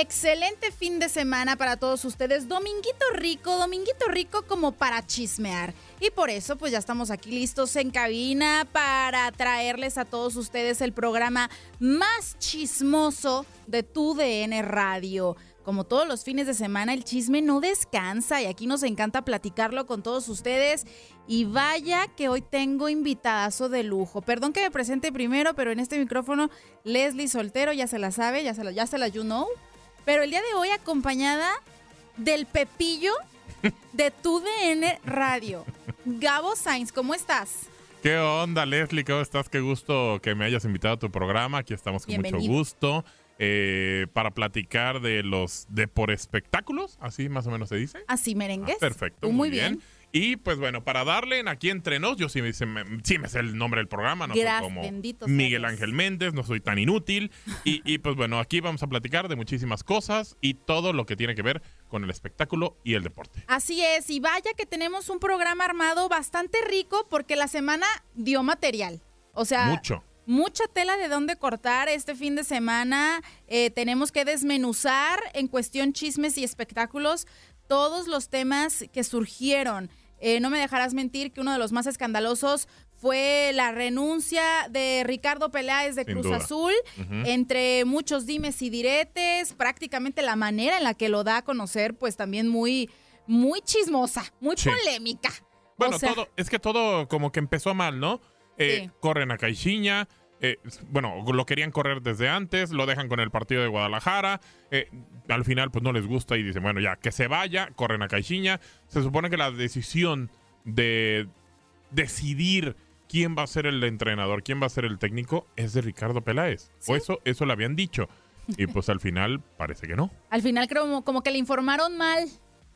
Excelente fin de semana para todos ustedes, dominguito rico, dominguito rico como para chismear. Y por eso pues ya estamos aquí listos en cabina para traerles a todos ustedes el programa más chismoso de tu DN Radio. Como todos los fines de semana, el chisme no descansa y aquí nos encanta platicarlo con todos ustedes. Y vaya que hoy tengo invitadazo de lujo. Perdón que me presente primero, pero en este micrófono Leslie Soltero, ya se la sabe, ya se la, ya se la you know. Pero el día de hoy acompañada del Pepillo de tu DN Radio. Gabo Sainz, ¿cómo estás? ¿Qué onda, Leslie? ¿Cómo estás? Qué gusto que me hayas invitado a tu programa. Aquí estamos con mucho gusto eh, para platicar de los de por espectáculos, así más o menos se dice. Así merengues. Ah, perfecto, muy bien. Y pues bueno, para darle en aquí entre nos, yo sí me, sí me- sé el nombre del programa, no Gracias, soy como Miguel. Ángel Méndez, no soy tan inútil. Y, y, pues bueno, aquí vamos a platicar de muchísimas cosas y todo lo que tiene que ver con el espectáculo y el deporte. Así es, y vaya que tenemos un programa armado bastante rico porque la semana dio material. O sea, Mucho. mucha tela de dónde cortar este fin de semana. Eh, tenemos que desmenuzar en cuestión chismes y espectáculos todos los temas que surgieron. Eh, no me dejarás mentir que uno de los más escandalosos fue la renuncia de Ricardo Peláez de Sin Cruz duda. Azul, entre muchos dimes y diretes, prácticamente la manera en la que lo da a conocer, pues también muy, muy chismosa, muy Sí. polémica. Bueno, O sea, todo, es que todo como que empezó mal, ¿no? Eh, Sí. Corren a Caixinha, eh, bueno, lo querían correr desde antes, lo dejan con el partido de Guadalajara, eh, al final pues no les gusta y dicen, bueno, ya, que se vaya, corren a Caixinha. Se supone que la decisión de decidir quién va a ser el entrenador, quién va a ser el técnico, es de Ricardo Peláez. O eso, eso le habían dicho. Y pues al final parece que no. Al final creo como, como que le informaron mal.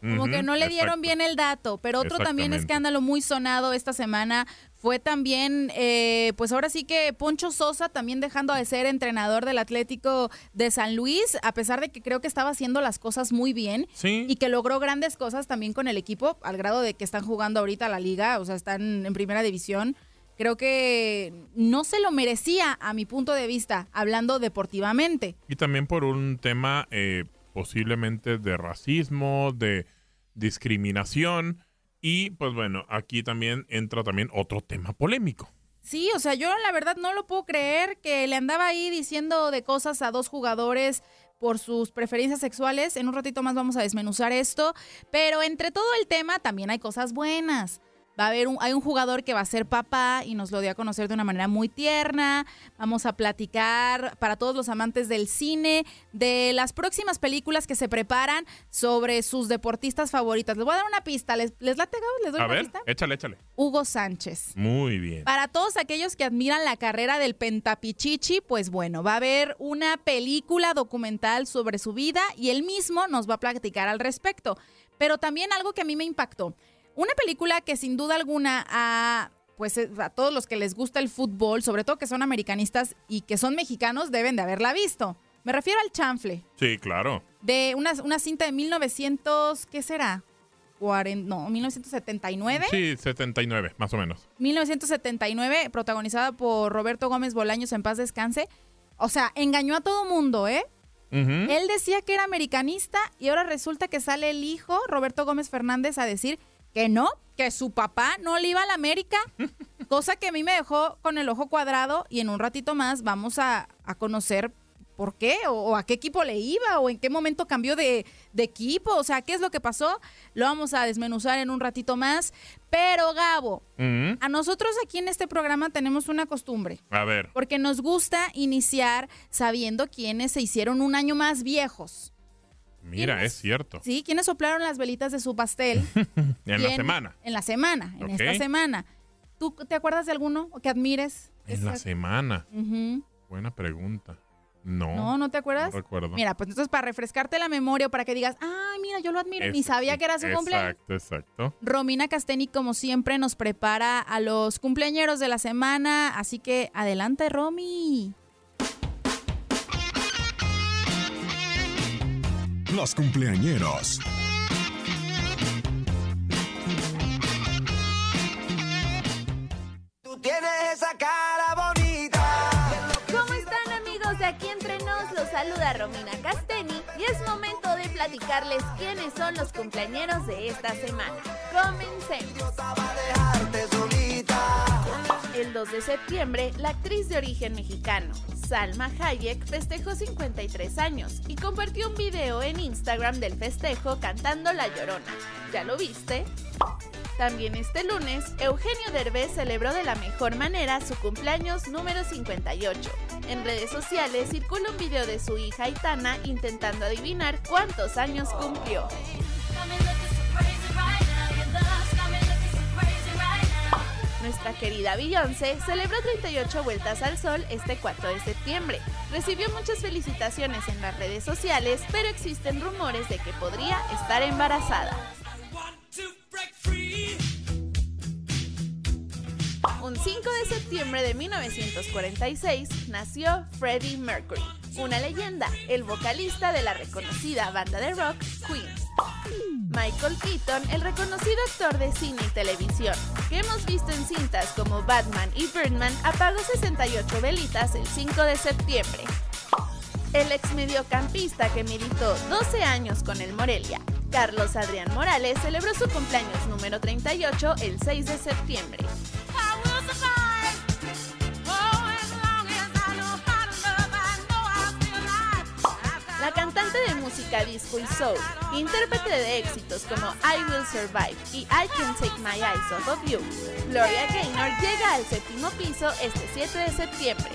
Como que no le dieron bien el dato. Pero otro también escándalo muy sonado esta semana Fue también, eh, pues ahora sí que Poncho Sosa también dejando de ser entrenador del Atlético de San Luis, a pesar de que creo que estaba haciendo las cosas muy bien Sí. y que logró grandes cosas también con el equipo, al grado de que están jugando ahorita la liga, o sea, están en primera división. Creo que no se lo merecía a mi punto de vista, hablando deportivamente. Y también por un tema eh, posiblemente de racismo, de discriminación. Y pues bueno, aquí también entra también otro tema polémico. Sí, o sea, yo la verdad no lo puedo creer que le andaba ahí diciendo de cosas a dos jugadores por sus preferencias sexuales. En un ratito más vamos a desmenuzar esto, pero entre todo el tema también hay cosas buenas. Va a haber un, hay un jugador que va a ser papá y nos lo dio a conocer de una manera muy tierna. Vamos a platicar para todos los amantes del cine de las próximas películas que se preparan sobre sus deportistas favoritas. Les voy a dar una pista. ¿Les, les late, Gabo? ¿Les doy A una ver, pista? échale, échale. Hugo Sánchez. Muy bien. Para todos aquellos que admiran la carrera del Pentapichichi, pues bueno, va a haber una película documental sobre su vida y él mismo nos va a platicar al respecto. Pero también algo que a mí me impactó. Una película que sin duda alguna a pues eh, a todos los que les gusta el fútbol, sobre todo que son americanistas y que son mexicanos, deben de haberla visto. Me refiero al chanfle, Sí, claro. de una, una cinta de 1900, ¿qué será? 40, no, 1979. Sí, 79, más o menos. 1979, protagonizada por Roberto Gómez Bolaños en paz descanse. O sea, engañó a todo mundo, ¿eh? Él decía que era americanista y ahora resulta que sale el hijo, Roberto Gómez Fernández, a decir que no, que su papá no le iba a la América, cosa que a mí me dejó con el ojo cuadrado y en un ratito más vamos a, a conocer por qué o, o a qué equipo le iba o en qué momento cambió de, de equipo, o sea, qué es lo que pasó, lo vamos a desmenuzar en un ratito más. Pero Gabo, a nosotros aquí en este programa tenemos una costumbre. A ver. Porque nos gusta iniciar sabiendo quiénes se hicieron un año más viejos. Mira, es cierto. ¿Sí? ¿Quiénes soplaron las velitas de su pastel? En la semana. En la semana, en esta semana. ¿Tú te acuerdas de alguno que admires? En la semana. Buena pregunta. No. No, ¿no te acuerdas? No recuerdo. Mira, pues entonces para refrescarte la memoria o para que digas, ay, mira, yo lo admiro, ni sabía que era su cumpleaños. Exacto, exacto. Romina Casteni, como siempre, nos prepara a los cumpleañeros de la semana. Así que adelante, Romy. Los cumpleañeros. Tú tienes esa cara bonita. ¿Cómo están amigos de aquí entre nos? Los saluda Romina Casteni y es momento de platicarles quiénes son los cumpleañeros de esta semana. Comencemos. Para dejarte solita. El 2 de septiembre, la actriz de origen mexicano, Salma Hayek, festejó 53 años y compartió un video en Instagram del festejo cantando La Llorona. ¿Ya lo viste? También este lunes, Eugenio Derbez celebró de la mejor manera su cumpleaños número 58. En redes sociales circula un video de su hija Aitana intentando adivinar cuántos años cumplió. Nuestra querida Beyoncé celebró 38 vueltas al sol este 4 de septiembre. Recibió muchas felicitaciones en las redes sociales, pero existen rumores de que podría estar embarazada. Un 5 de septiembre de 1946 nació Freddie Mercury, una leyenda, el vocalista de la reconocida banda de rock Queen. Michael Keaton, el reconocido actor de cine y televisión, que hemos visto en cintas como Batman y Birdman, apagó 68 velitas el 5 de septiembre. El ex mediocampista que militó 12 años con el Morelia, Carlos Adrián Morales, celebró su cumpleaños número 38 el 6 de septiembre. La cantante de música disco y soul, intérprete de éxitos como I Will Survive y I Can Take My Eyes Off of You, Gloria Gaynor llega al séptimo piso este 7 de septiembre.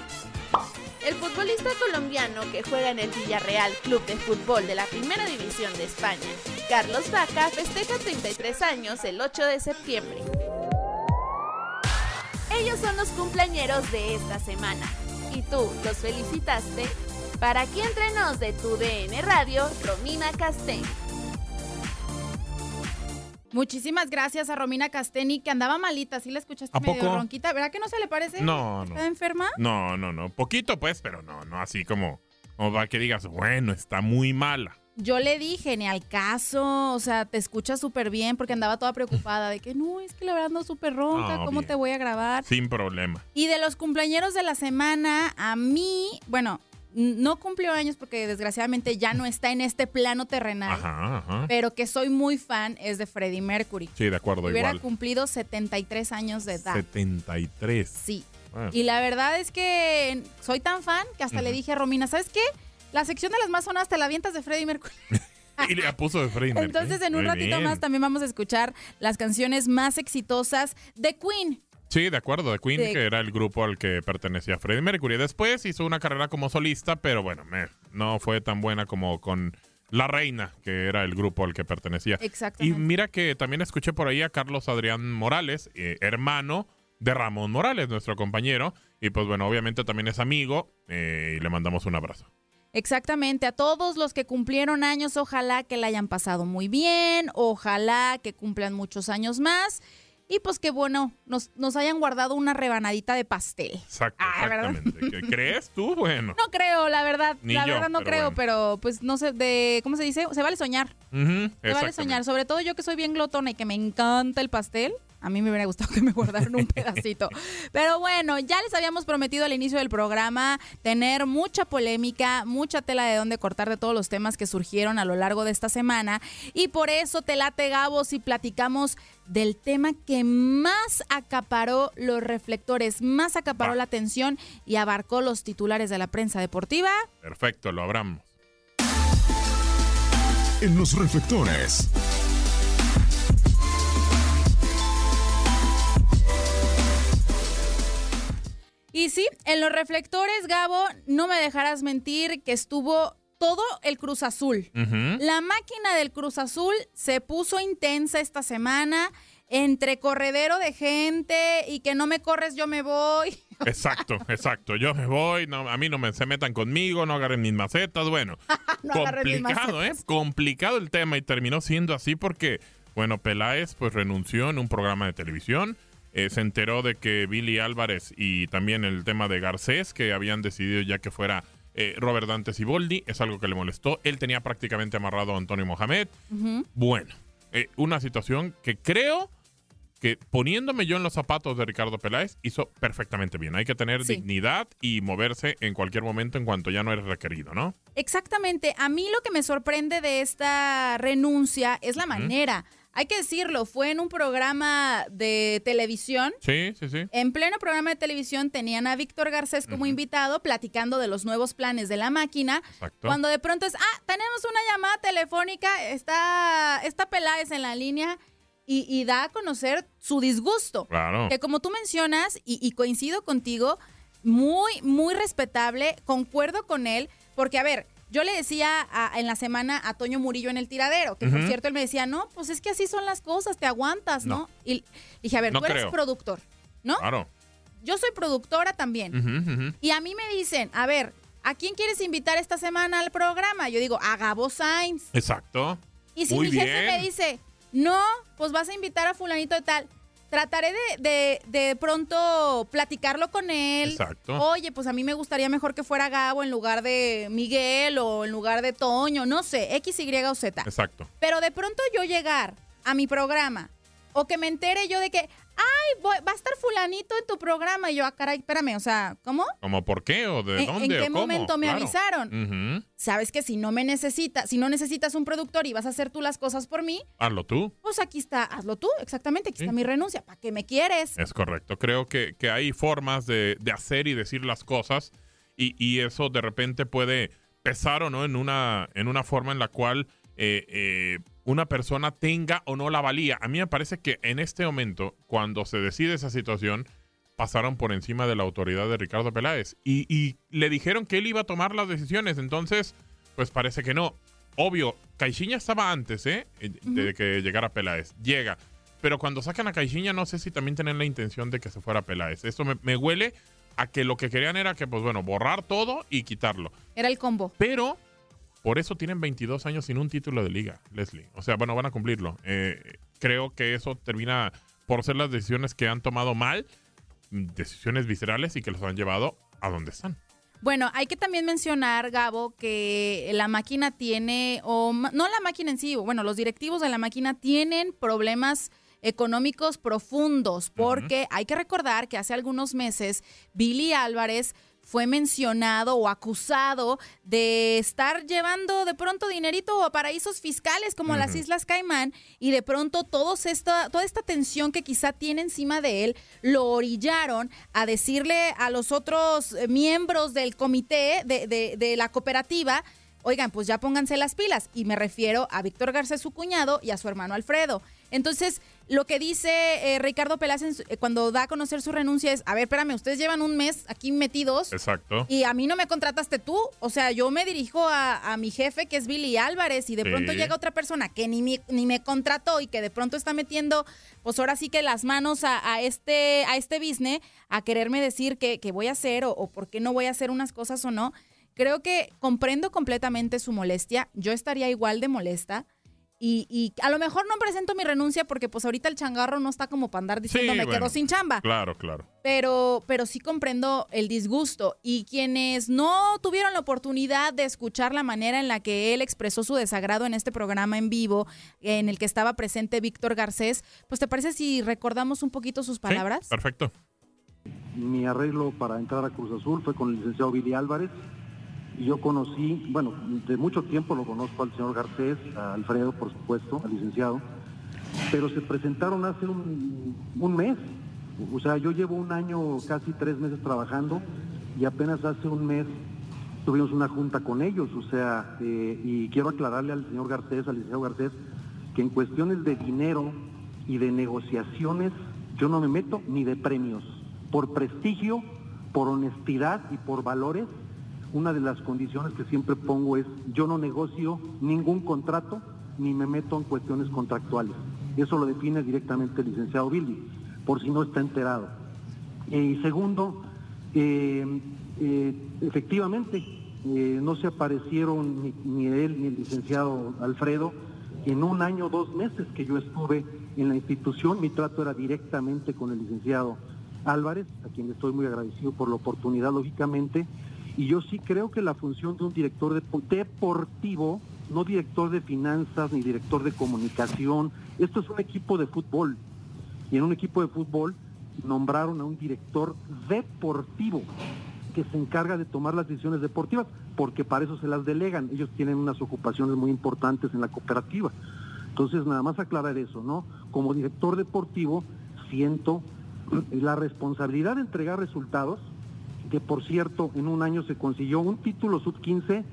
El futbolista colombiano que juega en el Villarreal Club de Fútbol de la Primera División de España, Carlos Vaca, festeja 33 años el 8 de septiembre. Son los cumpleañeros de esta semana. ¿Y tú los felicitaste? Para aquí entre nos de tu DN Radio, Romina Castell. Muchísimas gracias a Romina Casteni, que andaba malita, ¿sí la escuchaste ¿A medio poco? ronquita? ¿Verdad que no se le parece? No, no. ¿Está enferma? No, no, no. Poquito, pues, pero no, no así como, como para que digas, bueno, está muy mala. Yo le dije, ni al caso, o sea, te escucha súper bien, porque andaba toda preocupada de que no, es que la verdad ando súper ronca, ¿cómo bien. te voy a grabar? Sin problema. Y de los cumpleañeros de la semana, a mí, bueno, no cumplió años porque desgraciadamente ya no está en este plano terrenal, Ajá, ajá. pero que soy muy fan es de Freddie Mercury. Sí, de acuerdo, Hubiera igual. cumplido 73 años de edad. 73. Sí. Y la verdad es que soy tan fan que hasta le dije a Romina, ¿sabes qué? La sección de las más sonadas te la avientas de Freddie Mercury. Y le puso de Freddie Mercury. Entonces, en un Muy ratito bien. más también vamos a escuchar las canciones más exitosas de Queen. Sí, de acuerdo, de Queen, De- que era el grupo al que pertenecía Freddie Mercury. Después hizo una carrera como solista, pero bueno, me- no fue tan buena como con La Reina, que era el grupo al que pertenecía. Y Exactamente. mira que también escuché por ahí a Carlos Adrián Morales, eh, hermano de Ramón Morales, nuestro compañero. Y pues bueno, obviamente también es amigo eh, y le mandamos un abrazo. Exactamente, a todos los que cumplieron años, ojalá que la hayan pasado muy bien, ojalá que cumplan muchos años más y pues que bueno, nos, nos hayan guardado una rebanadita de pastel. Exacto, Ah, exactamente. ¿Qué crees tú? Bueno. No creo, la verdad, Ni la yo, verdad no pero creo, bueno. pero pues no sé, de, ¿cómo se dice? Se vale soñar, se vale soñar, sobre todo yo que soy bien glotona y que me encanta el pastel. A mí me hubiera gustado que me guardaran un pedacito. Pero bueno, ya les habíamos prometido al inicio del programa tener mucha polémica, mucha tela de dónde cortar de todos los temas que surgieron a lo largo de esta semana. Y por eso te late, Gabo, si platicamos del tema que más acaparó los reflectores, más acaparó Va. la atención y abarcó los titulares de la prensa deportiva. Perfecto, lo abramos. En los reflectores. Y sí, en los reflectores, Gabo, no me dejarás mentir que estuvo todo el Cruz Azul. La máquina del Cruz Azul se puso intensa esta semana entre corredero de gente y que no me corres, yo me voy. Exacto, exacto. Yo me voy, no, a mí no me se metan conmigo, no agarren mis macetas. Bueno, No complicado, ¿eh? macetas. Complicado el tema y terminó siendo así porque, bueno, Peláez pues renunció en un programa de televisión. Eh, se enteró de que Billy Álvarez y también el tema de Garcés, que habían decidido ya que fuera eh, Robert Dante Siboldi, es algo que le molestó. Él tenía prácticamente amarrado a Antonio Mohamed. Bueno, eh, una situación que creo que poniéndome yo en los zapatos de Ricardo Peláez hizo perfectamente bien. Hay que tener Sí. dignidad y moverse en cualquier momento en cuanto ya no eres requerido, ¿no? Exactamente. A mí lo que me sorprende de esta renuncia es la manera. Hay que decirlo, fue en un programa de televisión. Sí, sí, sí. En pleno programa de televisión tenían a Víctor Garcés como invitado platicando de los nuevos planes de la máquina. Exacto. Cuando de pronto es, ah, tenemos una llamada telefónica, está, está Peláez en la línea y, y da a conocer su disgusto. Claro. Que como tú mencionas, y, y coincido contigo, muy, muy respetable, concuerdo con él, porque a ver, yo le decía a- en la semana a Toño Murillo en el tiradero, que por cierto él me decía, no, pues es que así son las cosas, te aguantas, ¿no? No. Y dije, a ver, No tú eres productor, ¿no? Claro. Yo soy productora también. Y a mí me dicen, a ver, ¿a quién quieres invitar esta semana al programa? Yo digo, a Gabo Sainz. Exacto. Y si Muy mi jefe bien. me dice, no, pues vas a invitar a fulanito de tal, trataré de, de, de pronto platicarlo con él. Exacto. Oye, pues a mí me gustaría mejor que fuera Gabo en lugar de Miguel o en lugar de Toño, no sé, X, Y o Z. Exacto. Pero de pronto yo llegar a mi programa o que me entere yo de que, ay, voy- va a estar fulanito en tu programa. Y yo, ah, caray, espérame, o sea, ¿cómo? ¿Cómo por qué o de ¿En- en dónde qué o cómo? momento me Claro. avisaron? Sabes que si no me necesitas, si no necesitas un productor y vas a hacer tú las cosas por mí, Hazlo tú. pues aquí está, hazlo tú, exactamente, aquí Sí. está mi renuncia. ¿Para qué me quieres? Es correcto. Creo que, que hay formas de, de hacer y decir las cosas y, y eso de repente puede pesar o no en una, en una forma en la cual eh, eh, una persona tenga o no la valía. A mí me parece que en este momento, cuando se decide esa situación, pasaron por encima de la autoridad de Ricardo Peláez y, y le dijeron que él iba a tomar las decisiones. Entonces, pues parece que no. Obvio, Caixinha estaba antes, ¿eh? Eh, De que llegara Peláez. Llega. Pero cuando sacan a Caixinha, no sé si también tienen la intención de que se fuera Peláez. Esto me, me huele a que lo que querían era que, pues bueno, borrar todo y quitarlo. Era el combo. Pero por eso tienen 22 años sin un título de liga, Leslie. O sea, bueno, van a cumplirlo. Eh, creo que eso termina por ser las decisiones que han tomado mal, decisiones viscerales y que los han llevado a donde están. Bueno, hay que también mencionar, Gabo, que la máquina tiene, o no la máquina en sí, bueno, los directivos de la máquina tienen problemas económicos profundos, porque hay que recordar que hace algunos meses Billy Álvarez fue mencionado o acusado de estar llevando de pronto dinerito a paraísos fiscales como las. Islas Caimán y de pronto todos esta, toda esta tensión que quizá tiene encima de él lo orillaron a decirle a los otros eh, miembros del comité de, de- de la cooperativa, oigan, pues ya pónganse las pilas. Y me refiero a Víctor Garcés, su cuñado, y a su hermano Alfredo. Entonces, lo que dice eh, Ricardo Peláez eh, cuando da a conocer su renuncia es, a ver, espérame, ustedes llevan un mes aquí metidos. Exacto. Y a mí no me contrataste tú. O sea, yo me dirijo a, a mi jefe, que es Billy Álvarez, y de Sí. pronto llega otra persona que ni, mi- ni me contrató y que de pronto está metiendo, pues ahora sí que las manos a, a este, a este business, a quererme decir qué que voy a hacer o, o por qué no voy a hacer unas cosas o no. Creo que comprendo completamente su molestia. Yo estaría igual de molesta. Y, y a lo mejor no presento mi renuncia porque pues ahorita el changarro no está como para andar diciendo me bueno. quedo sin chamba Claro, claro. pero, pero sí comprendo el disgusto. Y quienes no tuvieron la oportunidad de escuchar la manera en la que él expresó su desagrado en este programa en vivo, en el que estaba presente Víctor Garcés, pues ¿te parece si recordamos un poquito sus palabras? Perfecto. Mi arreglo para entrar a Cruz Azul fue con el licenciado Billy Álvarez. Yo conocí, bueno, de mucho tiempo lo conozco al señor Garcés, a Alfredo, por supuesto, al licenciado, pero se presentaron hace un, un mes. O sea, yo llevo un año, casi tres meses trabajando y apenas hace un mes tuvimos una junta con ellos. O sea, eh, y quiero aclararle al señor Garcés, al licenciado Garcés, que en cuestiones de dinero y de negociaciones yo no me meto ni de premios. Por prestigio, por honestidad y por valores, una de las condiciones que siempre pongo es yo no negocio ningún contrato ni me meto en cuestiones contractuales. Eso lo define directamente el licenciado Billy, por si no está enterado. Eh, y segundo, eh, eh, efectivamente, no se aparecieron ni, ni él ni el licenciado Alfredo en un año, dos meses que yo estuve en la institución. Mi trato era directamente con el licenciado Álvarez, a quien estoy muy agradecido por la oportunidad, lógicamente. Y yo sí creo que la función de un director depo- deportivo, no director de finanzas ni director de comunicación, esto es un equipo de fútbol. Y en un equipo de fútbol nombraron a un director deportivo que se encarga de tomar las decisiones deportivas, porque para eso se las delegan. Ellos tienen unas ocupaciones muy importantes en la cooperativa. Entonces, nada más aclarar eso, ¿no? Como director deportivo, siento la responsabilidad de entregar resultados, que por cierto, en un año se consiguió un título sub-15,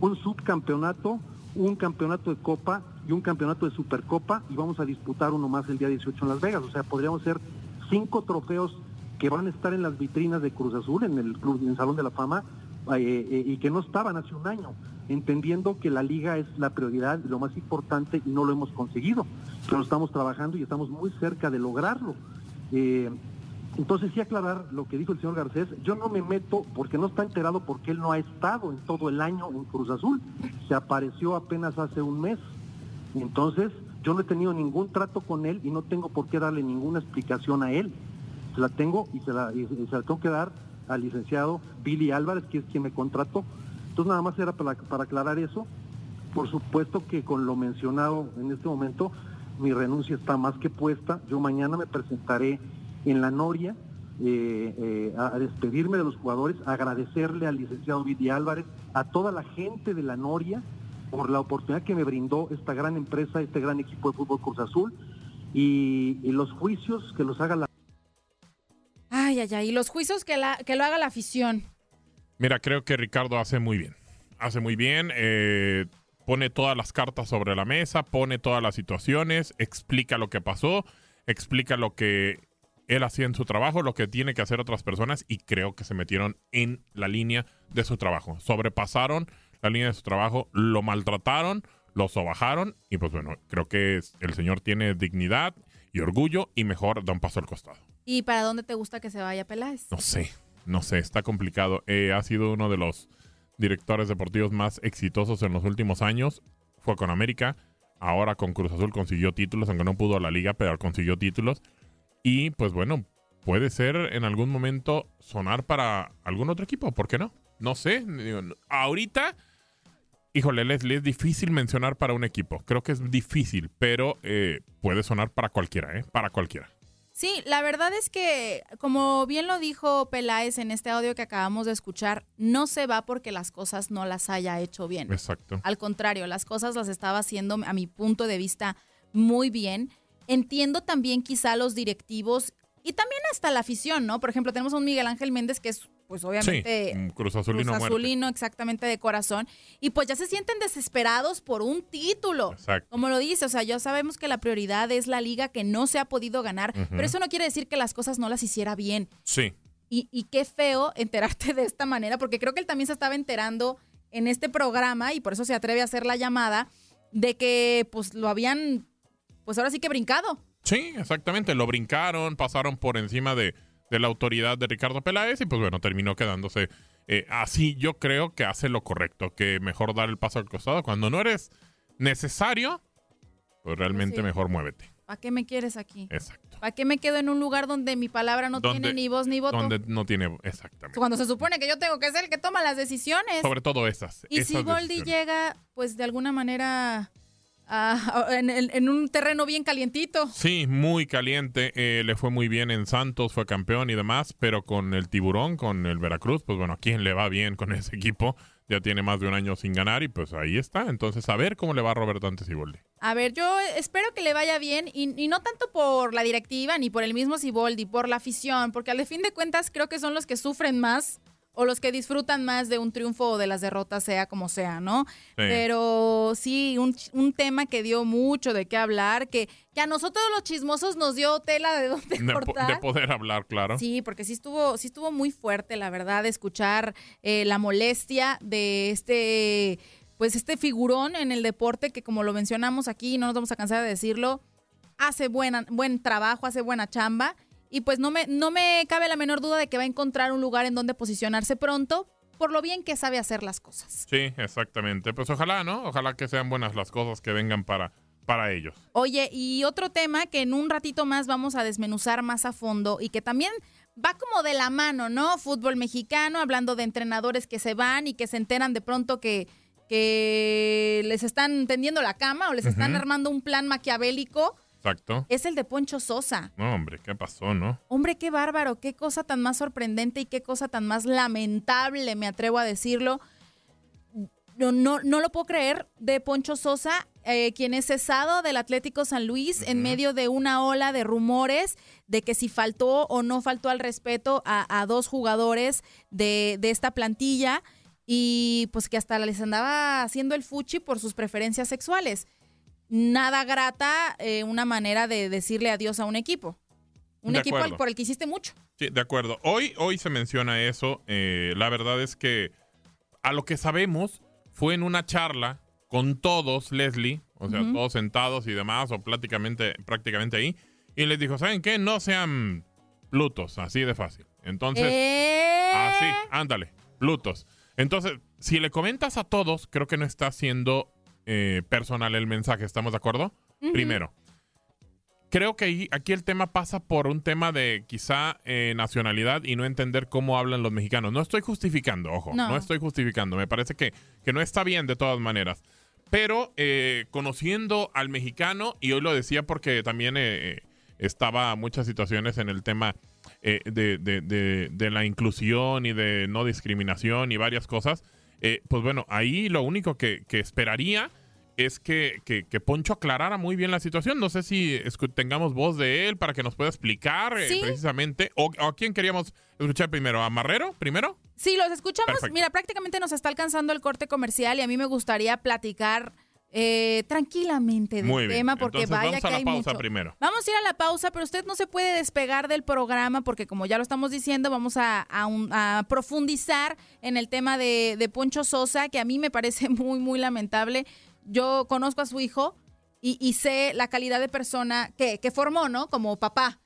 un subcampeonato, un campeonato de Copa y un campeonato de Supercopa, y vamos a disputar uno más el día 18 en Las Vegas. O sea, podríamos ser cinco trofeos que van a estar en las vitrinas de Cruz Azul, en el club, en el Salón de la Fama, eh, eh, y que no estaban hace un año, entendiendo que la liga es la prioridad lo más importante y no lo hemos conseguido, pero estamos trabajando y estamos muy cerca de lograrlo. Eh, entonces sí aclarar lo que dijo el señor Garcés, yo no me meto porque no está enterado porque él no ha estado en todo el año en Cruz Azul, se apareció apenas hace un mes. Entonces yo no he tenido ningún trato con él y no tengo por qué darle ninguna explicación a él. Se la tengo y se la, tengo que dar al licenciado Billy Álvarez, que es quien me contrató. Entonces nada más era para, para aclarar eso. Por supuesto que con lo mencionado en este momento, mi renuncia está más que puesta. Yo mañana me presentaré en la Noria eh, eh, a, despedirme de los jugadores, a agradecerle al licenciado Billy Álvarez, a toda la gente de la Noria por la oportunidad que me brindó esta gran empresa, este gran equipo de fútbol Cruz Azul y, y los juicios que los haga la Ay, ay, ay. Y los juicios que, la, que lo haga la afición. Mira, creo que Ricardo hace muy bien. Hace muy bien. eh, pone todas las cartas sobre la mesa, pone todas las situaciones, explica lo que pasó, explica lo que él hacía en su trabajo, lo que tiene que hacer otras personas y creo que se metieron en la línea de su trabajo. Sobrepasaron la línea de su trabajo, lo maltrataron, lo sobajaron y pues bueno, creo que el señor tiene dignidad y orgullo y mejor da un paso al costado. ¿Y para dónde te gusta que se vaya Peláez? No sé, no sé, está complicado. Eh, ha sido uno de los directores deportivos más exitosos en los últimos años. Fue con América, ahora con Cruz Azul consiguió títulos, aunque no pudo a la liga, pero consiguió títulos. Y pues bueno, puede ser en algún momento sonar para algún otro equipo, ¿por qué no? No sé, digo, ahorita, híjole, Leslie, es difícil mencionar para un equipo. Creo que es difícil, pero eh, puede sonar para cualquiera, ¿eh? Para cualquiera. Sí, la verdad es que, como bien lo dijo Peláez en este audio que acabamos de escuchar, no se va porque las cosas no las haya hecho bien. Exacto. Al contrario, las cosas las estaba haciendo, a mi punto de vista, muy bien. Entiendo también quizá los directivos y también hasta la afición, ¿no? Por ejemplo, tenemos a un Miguel Ángel Méndez que es, pues obviamente... sí, Cruz Azulino Cruz. Azulino, exactamente de corazón. Y pues ya se sienten desesperados por un título. Exacto. Como lo dice, o sea, ya sabemos que la prioridad es la liga que no se ha podido ganar, pero eso no quiere decir que las cosas no las hiciera bien. Sí. Y, y qué feo enterarte de esta manera, porque creo que él también se estaba enterando en este programa y por eso se atreve a hacer la llamada de que pues lo habían, pues ahora sí que brincado. Sí, exactamente. Lo brincaron, pasaron por encima de, de la autoridad de Ricardo Peláez y pues bueno, terminó quedándose eh, así. Yo creo que hace lo correcto, que mejor dar el paso al costado. Cuando no eres necesario, pues realmente Sí. mejor muévete. ¿Para qué me quieres aquí? Exacto. ¿Para qué me quedo en un lugar donde mi palabra no Donde- tiene ni voz ni voto? Donde no tiene, exactamente. Cuando se supone que yo tengo que ser el que toma las decisiones. Sobre todo esas. Y esas si Goldi llega, pues de alguna manera a- a- en, en un terreno bien calientito. Sí, muy caliente. eh, le fue muy bien en Santos, fue campeón y demás, pero con el tiburón, con el Veracruz, pues bueno, ¿a quién le va bien con ese equipo? Ya tiene más de un año sin ganar y pues ahí está. Entonces, a ver cómo le va a Roberto antes y Goldi. A ver, yo espero que le vaya bien y, y no tanto por la directiva ni por el mismo Siboldi, por la afición, porque al fin de cuentas creo que son los que sufren más o los que disfrutan más de un triunfo o de las derrotas, sea como sea, ¿no? Pero sí, un, un tema que dio mucho de qué hablar, que, que a nosotros los chismosos nos dio tela de dónde De, po- de poder hablar, claro. Sí, porque sí estuvo, sí estuvo muy fuerte, la verdad, escuchar eh, la molestia de este, pues este figurón en el deporte que como lo mencionamos aquí, no nos vamos a cansar de decirlo, hace buena, buen trabajo, hace buena chamba. Y pues no me, no me cabe la menor duda de que va a encontrar un lugar en donde posicionarse pronto, por lo bien que sabe hacer las cosas. Sí, exactamente. Pues ojalá, ¿no? Ojalá que sean buenas las cosas que vengan para, para ellos. Oye, y otro tema que en un ratito más vamos a desmenuzar más a fondo y que también va como de la mano, ¿no? Fútbol mexicano, hablando de entrenadores que se van y que se enteran de pronto que, que les están tendiendo la cama o les están armando un plan maquiavélico, Exacto. es el de Poncho Sosa. No, hombre, ¿qué pasó, no? Hombre, qué bárbaro, qué cosa tan más sorprendente y qué cosa tan más lamentable, me atrevo a decirlo. No, no, no lo puedo creer, de Poncho Sosa, eh, quien es cesado del Atlético San Luis en medio de una ola de rumores de que si faltó o no faltó al respeto a, a dos jugadores de, de esta plantilla y pues que hasta les andaba haciendo el fuchi por sus preferencias sexuales. Nada grata eh, una manera de decirle adiós a un equipo. Un De equipo al- por el que hiciste mucho. Sí, de acuerdo. Hoy, hoy se menciona eso. eh, la verdad es que a lo que sabemos fue en una charla con todos, Leslie, o sea, todos sentados y demás, o prácticamente, prácticamente ahí, y les dijo, ¿saben qué? No sean plutos, así de fácil. Entonces, Eh. así, ándale, plutos. Entonces, si le comentas a todos, creo que no está siendo eh, personal el mensaje, ¿estamos de acuerdo? Primero, creo que aquí el tema pasa por un tema de quizá eh, nacionalidad y no entender cómo hablan los mexicanos. No estoy justificando, ojo, no, No. estoy justificando. Me parece que, que no está bien de todas maneras. Pero eh, conociendo al mexicano, y hoy lo decía porque también eh, eh, estaba muchas situaciones en el tema eh, de, de- de- de la inclusión y de no discriminación y varias cosas, eh, pues bueno, ahí lo único que, que esperaría es que, que- que Poncho aclarara muy bien la situación. No sé si tengamos voz de él para que nos pueda explicar eh, precisamente. O, o a quién queríamos escuchar primero? ¿A Marrero primero? Sí, los escuchamos. Perfecto. Mira, prácticamente nos está alcanzando el corte comercial y a mí me gustaría platicar eh, tranquilamente del tema porque Entonces, vaya vamos a que la hay pausa mucho. primero. Vamos a ir a la pausa, pero usted no se puede despegar del programa porque como ya lo estamos diciendo, vamos a, a un- a profundizar en el tema de, de Poncho Sosa, que a mí me parece muy, muy lamentable. Yo conozco a su hijo y, y sé la calidad de persona que, que formó, ¿no? Como papá.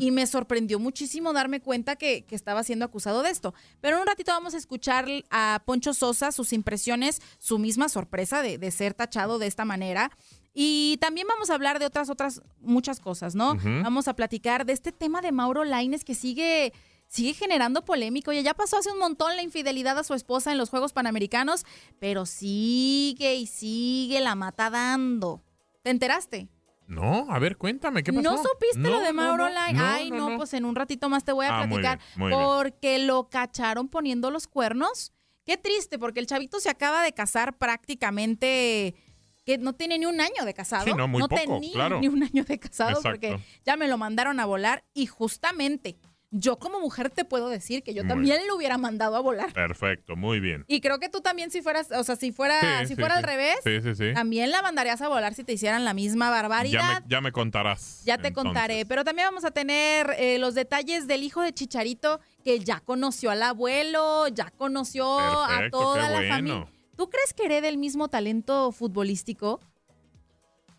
Y me sorprendió muchísimo darme cuenta que, que estaba siendo acusado de esto. Pero en un ratito vamos a escuchar a Poncho Sosa, sus impresiones, su misma sorpresa de, de ser tachado de esta manera. Y también vamos a hablar de otras, otras, muchas cosas, ¿no? Vamos a platicar de este tema de Mauro Laines que sigue, sigue generando polémica. Oye, ya pasó hace un montón la infidelidad a su esposa en los Juegos Panamericanos, pero sigue y sigue la mata dando. ¿Te enteraste? No, a ver, cuéntame, ¿qué pasó? ¿No supiste No, lo de no, Mauro no, no, Ay, no, no, no. pues en un ratito más te voy a Ah, muy platicar. bien, muy bien. porque lo cacharon poniendo los cuernos. Qué triste, porque el chavito se acaba de casar prácticamente que no tiene ni un año de casado. Sí, no, muy poco, tenía claro. ni un año de casado Exacto. porque ya me lo mandaron a volar y justamente yo como mujer te puedo decir que yo Muy también lo hubiera mandado a volar. Perfecto, muy bien. Y creo que tú también si fueras, o sea, si fuera, Sí, si sí, fuera sí. al revés, también la mandarías a volar si te hicieran la misma barbaridad. Ya me, ya me contarás. Ya te entonces. contaré, pero también vamos a tener eh, los detalles del hijo de Chicharito que ya conoció al abuelo, ya conoció a toda la bueno. familia. ¿Tú crees que herede el mismo talento futbolístico?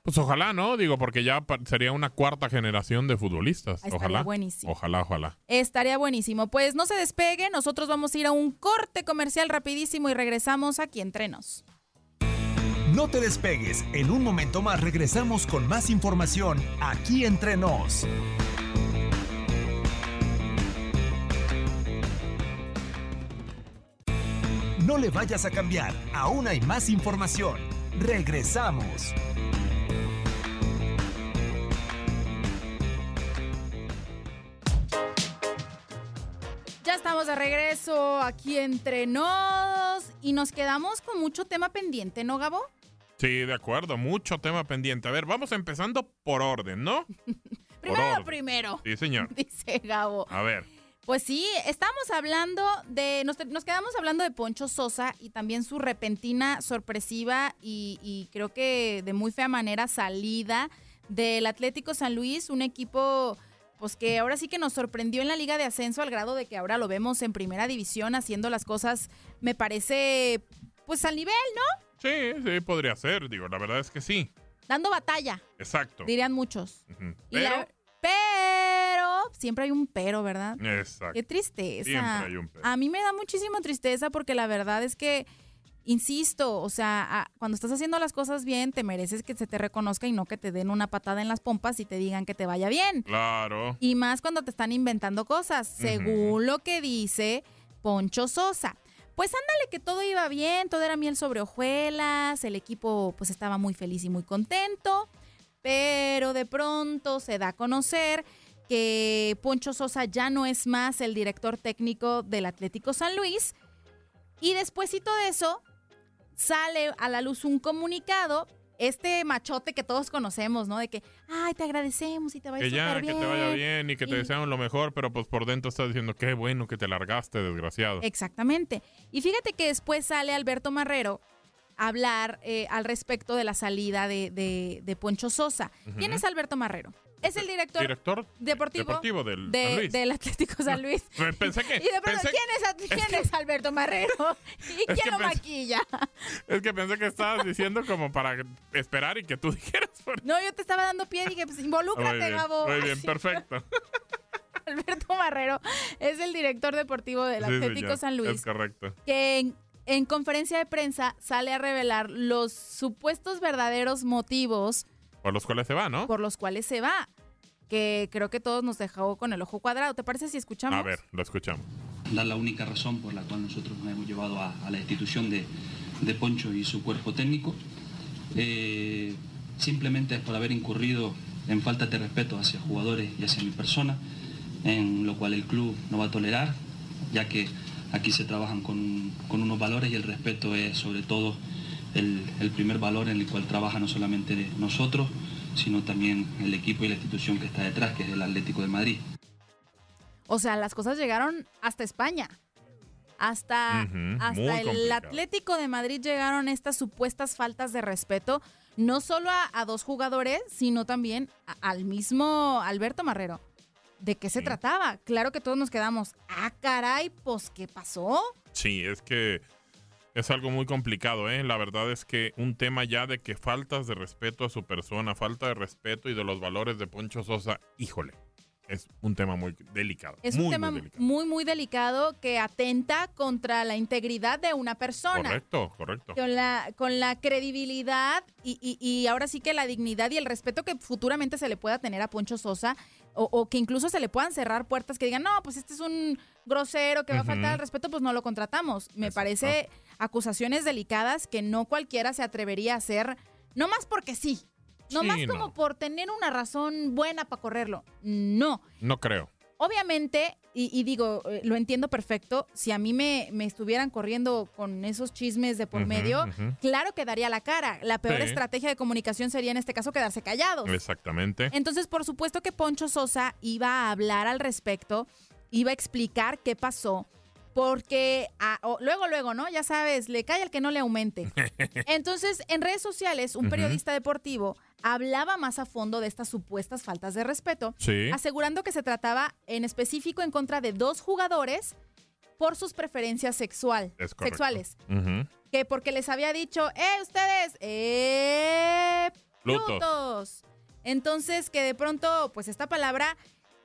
Pues ojalá, ¿no? Digo, porque ya sería una cuarta generación de futbolistas. Estaría Ojalá. buenísimo. Ojalá, ojalá. Estaría buenísimo. Pues no se despegue, nosotros vamos a ir a un corte comercial rapidísimo y regresamos aquí entre nos. No te despegues, en un momento más regresamos con más información aquí entre nos. No le vayas a cambiar, aún hay más información. Regresamos. Ya estamos de regreso aquí entre nos y nos quedamos con mucho tema pendiente, ¿no, Gabo? Sí, de acuerdo. Mucho tema pendiente. A ver, vamos empezando por orden, ¿no? Primero, orden. primero, Sí, señor. dice Gabo. A ver. Pues sí, estamos hablando de, nos, nos quedamos hablando de Poncho Sosa y también su repentina, sorpresiva y, y creo que de muy fea manera salida del Atlético San Luis, un equipo pues que ahora sí que nos sorprendió en la Liga de Ascenso al grado de que ahora lo vemos en Primera División haciendo las cosas, me parece, pues al nivel, ¿no? Sí, sí, podría ser. Digo, la verdad es que sí. Dando batalla, Exacto. dirían muchos. Y la- pero, siempre hay un pero, ¿verdad? Exacto. Qué tristeza. Siempre hay un pero. A mí me da muchísima tristeza porque la verdad es que, insisto, o sea, a- cuando estás haciendo las cosas bien, te mereces que se te reconozca y no que te den una patada en las pompas y te digan que te vaya bien. Claro. Y más cuando te están inventando cosas, según lo que dice Poncho Sosa. Pues ándale que todo iba bien, todo era miel sobre hojuelas, el equipo pues estaba muy feliz y muy contento, pero de pronto se da a conocer que Poncho Sosa ya no es más el director técnico del Atlético San Luis y despuésito de eso sale a la luz un comunicado, este machote que todos conocemos, ¿no? De que, ay, te agradecemos y te va a ir Que ya, súper que bien. te vaya bien y que te Y- desean lo mejor, pero pues por dentro estás diciendo, qué bueno que te largaste, desgraciado. Exactamente. Y fíjate que después sale Alberto Marrero a hablar eh, al respecto de la salida de, de- de Poncho Sosa. ¿Quién es Alberto Marrero? Es el director, Director deportivo, deportivo del de- San Luis. del Atlético San Luis. Me Pensé que, Y de pronto, pensé- ¿quién, es, quién es Alberto Marrero? ¿Y quién lo pensé- maquilla? es que pensé que estabas diciendo como para esperar y que tú dijeras. por- No, yo te estaba dando pie y dije, pues Muy involúcrate, bien, Gabo. muy bien, perfecto. Alberto Marrero es el director deportivo del Sí, Atlético señor, San Luis. Es correcto. que en, en conferencia de prensa sale a revelar los supuestos verdaderos motivos Por los cuales se va, ¿no? por los cuales se va. Que creo que todos nos dejó con el ojo cuadrado. ¿Te parece si escuchamos? A ver, lo escuchamos. dar la única razón por la cual nosotros nos hemos llevado a, a la institución de, de Poncho y su cuerpo técnico. Eh, simplemente es por haber incurrido en falta de respeto hacia jugadores y hacia mi persona, en lo cual el club no va a tolerar, ya que aquí se trabajan con, con unos valores y el respeto es sobre todo el, el primer valor en el cual trabaja no solamente nosotros, sino también el equipo y la institución que está detrás, que es el Atlético de Madrid. O sea, las cosas llegaron hasta España. Hasta, hasta el complicado. Atlético de Madrid llegaron estas supuestas faltas de respeto, no solo a, a dos jugadores, sino también a- al mismo Alberto Marrero. ¿De qué se trataba? Claro que todos nos quedamos, ah, caray, pues, ¿qué pasó? Sí, es que es algo muy complicado, ¿eh? La verdad es que un tema ya de que faltas de respeto a su persona, falta de respeto y de los valores de Poncho Sosa, híjole. es un tema muy delicado. Es muy, un tema muy delicado. muy, muy delicado que atenta contra la integridad de una persona. Correcto, correcto. Con la, con la credibilidad y, y- y ahora sí que la dignidad y el respeto que futuramente se le pueda tener a Poncho Sosa o, o que incluso se le puedan cerrar puertas que digan, no, pues este es un grosero que va a faltar al respeto, pues no lo contratamos. Me parece acusaciones delicadas que no cualquiera se atrevería a hacer, no más porque sí, no Sí, más no. como por tener una razón buena para correrlo. No. No creo. Obviamente, y, y digo, eh, lo entiendo perfecto, si a mí me, me estuvieran corriendo con esos chismes de por medio, claro que daría la cara. La peor Sí. estrategia de comunicación sería en este caso quedarse callados. Exactamente. Entonces, por supuesto que Poncho Sosa iba a hablar al respecto, iba a explicar qué pasó, porque ah, o- luego, luego, ¿no? Ya sabes, le cae al que no le aumente. Entonces, en redes sociales, un periodista deportivo hablaba más a fondo de estas supuestas faltas de respeto, Sí. asegurando que se trataba en específico en contra de dos jugadores por sus preferencias sexual, sexuales. Que porque les había dicho, ¡eh, ustedes! ¡eh! Plutos. Entonces, que de pronto, pues esta palabra,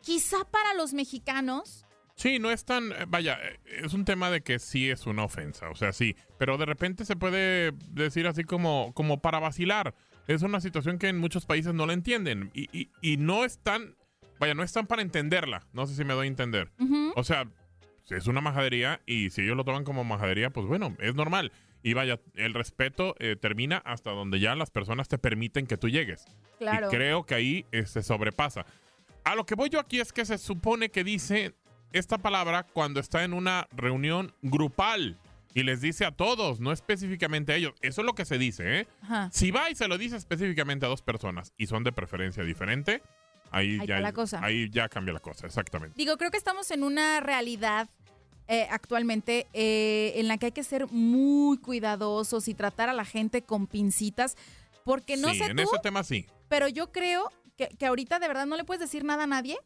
quizá para los mexicanos, Sí, no es tan, eh, vaya, eh, es un tema de que sí es una ofensa, o sea, sí, pero de repente se puede decir así como, como para vacilar. Es una situación que en muchos países no la entienden y, y- y no están, vaya, no están para entenderla, no sé si me doy a entender. O sea, es una majadería y si ellos lo toman como majadería, pues bueno, es normal. Y vaya, el respeto eh, termina hasta donde ya las personas te permiten que tú llegues. Claro. Y creo que ahí eh, se sobrepasa. A lo que voy yo aquí es que se supone que dice esta palabra cuando está en una reunión grupal y les dice a todos, no específicamente a ellos. Eso es lo que se dice, ¿eh? Ajá. Si va y se lo dice específicamente a dos personas y son de preferencia diferente, ahí, Ahí ya, la cosa. ahí ya cambia la cosa, exactamente. digo, creo que estamos en una realidad eh, actualmente eh, en la que hay que ser muy cuidadosos y tratar a la gente con pincitas, porque no sí, sé en tú, ese tema sí. pero yo creo que, que ahorita de verdad no le puedes decir nada a nadie,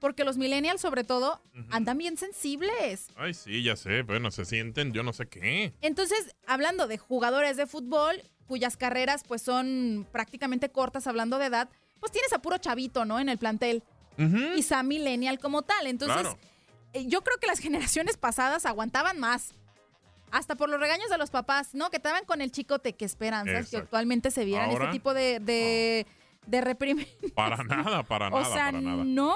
porque los millennials sobre todo andan bien sensibles. Ay, sí, ya sé. Bueno, se sienten, yo no sé qué. Entonces, hablando de jugadores de fútbol cuyas carreras pues son prácticamente cortas hablando de edad, pues tienes a puro chavito, ¿no? En el plantel. Quizá millennial como tal. Entonces, Claro. eh, yo creo que las generaciones pasadas aguantaban más. Hasta por los regaños de los papás, ¿no? Que estaban con el chicote. Que esperanzas que Exacto. actualmente se vieran Ahora, este tipo de, de, de reprimendas. Para nada, para nada, o sea, para nada. no.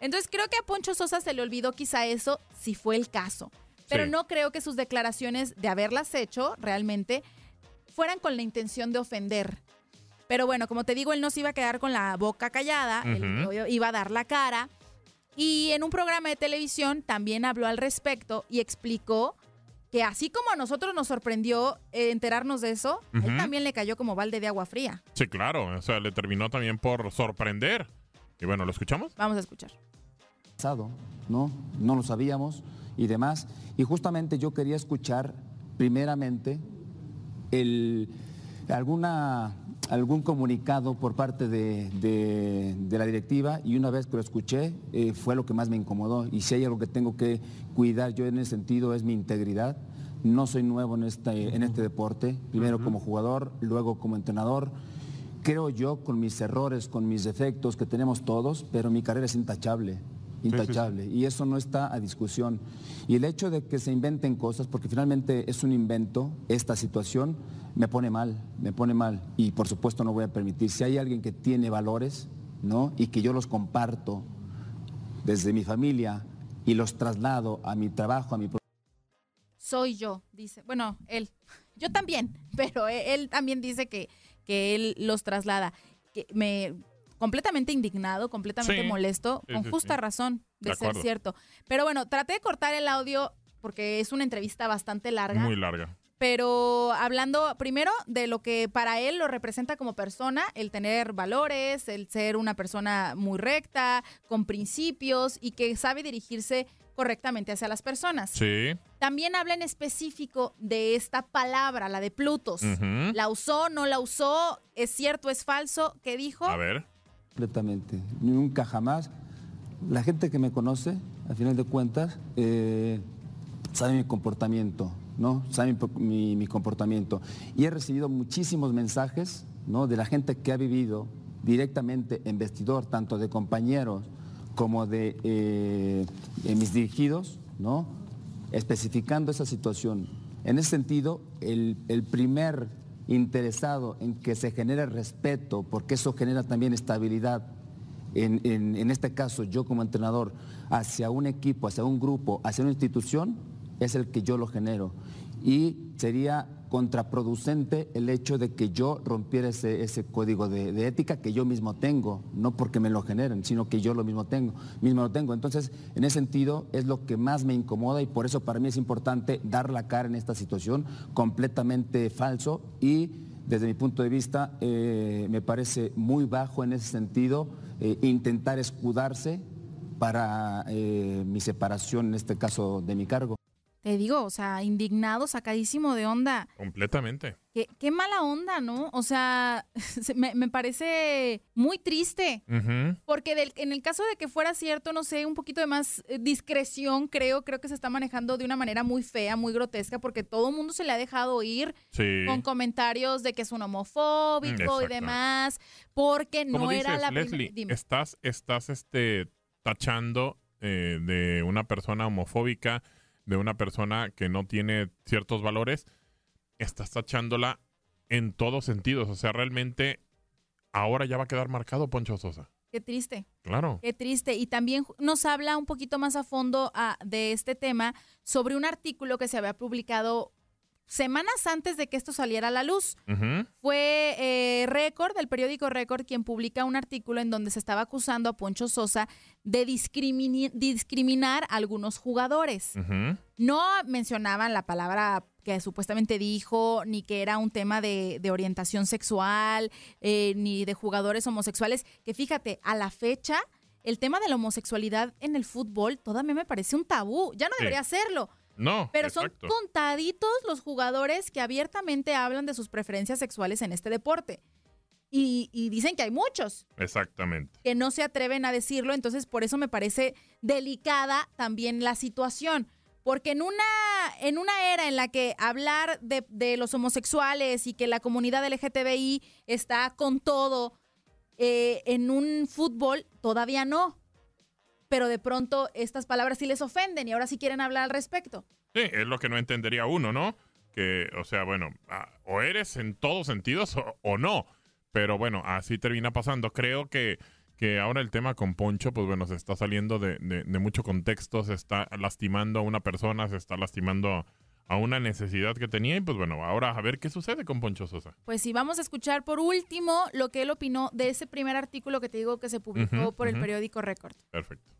Entonces creo que a Poncho Sosa se le olvidó quizá eso, si fue el caso. Pero Sí. no creo que sus declaraciones de haberlas hecho realmente fueran con la intención de ofender. Pero bueno, como te digo, él no se iba a quedar con la boca callada, él iba a dar la cara. Y en un programa de televisión también habló al respecto y explicó que así como a nosotros nos sorprendió eh, enterarnos de eso, a él también le cayó como balde de agua fría. Sí, claro. O sea, le terminó también por sorprender. Y bueno, ¿lo escuchamos? Vamos a escuchar. pasado, ¿no? No lo sabíamos y demás. Y justamente yo quería escuchar primeramente el, alguna, algún comunicado por parte de, de- de la directiva y una vez que lo escuché eh, fue lo que más me incomodó. Y si hay algo que tengo que cuidar yo en ese sentido es mi integridad. No soy nuevo en este, en este deporte, primero como jugador, luego como entrenador. Creo yo con mis errores, con mis defectos que tenemos todos, pero mi carrera es intachable intachable. Y eso no está a discusión. Y el hecho de que se inventen cosas, porque finalmente es un invento, esta situación, me pone mal, me pone mal. Y por supuesto no voy a permitir. Si hay alguien que tiene valores, ¿no? Y que yo los comparto desde mi familia y los traslado a mi trabajo, a mi soy yo, dice. Bueno, él. Yo también, pero e- él también dice que, que él los traslada. Que me completamente indignado, completamente Sí. molesto, Sí, con sí, justa sí. razón de, De ser acuerdo. cierto. Pero bueno, traté de cortar el audio porque es una entrevista bastante larga. Muy larga. Pero hablando primero de lo que para él lo representa como persona, el tener valores, el ser una persona muy recta, con principios y que sabe dirigirse correctamente hacia las personas. Sí. También habla en específico de esta palabra, la de Plutos. ¿La usó, no la usó? ¿Es cierto, es falso? ¿Qué dijo? A ver. completamente. Nunca jamás. La gente que me conoce, al final de cuentas, eh, sabe mi comportamiento, ¿no? Sabe mi, mi- mi comportamiento. Y he recibido muchísimos mensajes, ¿no? De la gente que ha vivido directamente en vestidor, tanto de compañeros como de eh, eh, mis dirigidos, ¿no? especificando esa situación. En ese sentido, el, el primer interesado en que se genere respeto, porque eso genera también estabilidad, en- en este caso yo como entrenador, hacia un equipo, hacia un grupo, hacia una institución, es el que yo lo genero. Y sería contraproducente el hecho de que yo rompiera ese, ese código de, ética que yo mismo tengo, no porque me lo generen, sino que yo lo mismo tengo, mismo lo tengo. Entonces, en ese sentido, es lo que más me incomoda y por eso para mí es importante dar la cara en esta situación, completamente falso y desde mi punto de vista eh, me parece muy bajo en ese sentido eh, intentar escudarse para eh, mi separación, en este caso, de mi cargo. Te digo, o sea, indignado, sacadísimo de onda. Completamente. Qué, qué mala onda, ¿no? O sea, se- me, me parece muy triste. Porque del- en el caso de que fuera cierto, no sé, un poquito de más eh, discreción, creo, creo que se está manejando de una manera muy fea, muy grotesca, porque todo el mundo se le ha dejado ir Sí. con comentarios de que es un homofóbico y demás, porque no era la primera. Estás, estás este, tachando eh, de una persona homofóbica, de una persona que no tiene ciertos valores, estás tachándola en todos sentidos. O sea, realmente ahora ya va a quedar marcado Poncho Sosa. Qué triste. Claro. Qué triste. Y también nos habla un poquito más a fondo ah, de este tema sobre un artículo que se había publicado semanas antes de que esto saliera a la luz. Fue eh, Record, el periódico Record, quien publica un artículo en donde se estaba acusando a Poncho Sosa de discriminar a algunos jugadores. No mencionaban la palabra que supuestamente dijo, ni que era un tema de, de orientación sexual, eh, ni de jugadores homosexuales, que fíjate, a la fecha, el tema de la homosexualidad en el fútbol todavía me parece un tabú, ya no Sí. debería serlo. No, Pero exacto. son contaditos los jugadores que abiertamente hablan de sus preferencias sexuales en este deporte. Y, y dicen que hay muchos Exactamente. que no se atreven a decirlo, entonces por eso me parece delicada también la situación. Porque en una, en una era en la que hablar de, de los homosexuales y que la comunidad LGTBI está con todo, eh, en un fútbol todavía no. Pero de pronto estas palabras sí les ofenden y ahora sí quieren hablar al respecto. Sí, es lo que no entendería uno, ¿no? Que, o sea, bueno, o eres en todos sentidos o, o no. Pero bueno, así termina pasando. Creo que, que ahora el tema con Poncho, pues bueno, se está saliendo de, de- de mucho contexto, se está lastimando a una persona, se está lastimando a una necesidad que tenía. Y pues bueno, ahora a ver qué sucede con Poncho Sosa. Pues sí, vamos a escuchar por último lo que él opinó de ese primer artículo que te digo que se publicó por el periódico Record. Perfecto.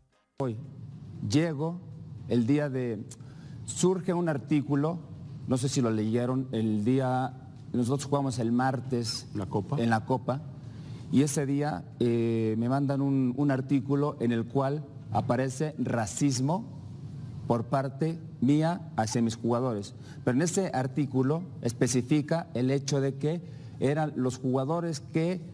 Hoy llego el día de... Surge un artículo, no sé si lo leyeron, el día... Nosotros jugamos el martes La Copa. en la Copa y ese día eh, me mandan un, un artículo en el cual aparece racismo por parte mía hacia mis jugadores. Pero en ese artículo especifica el hecho de que eran los jugadores que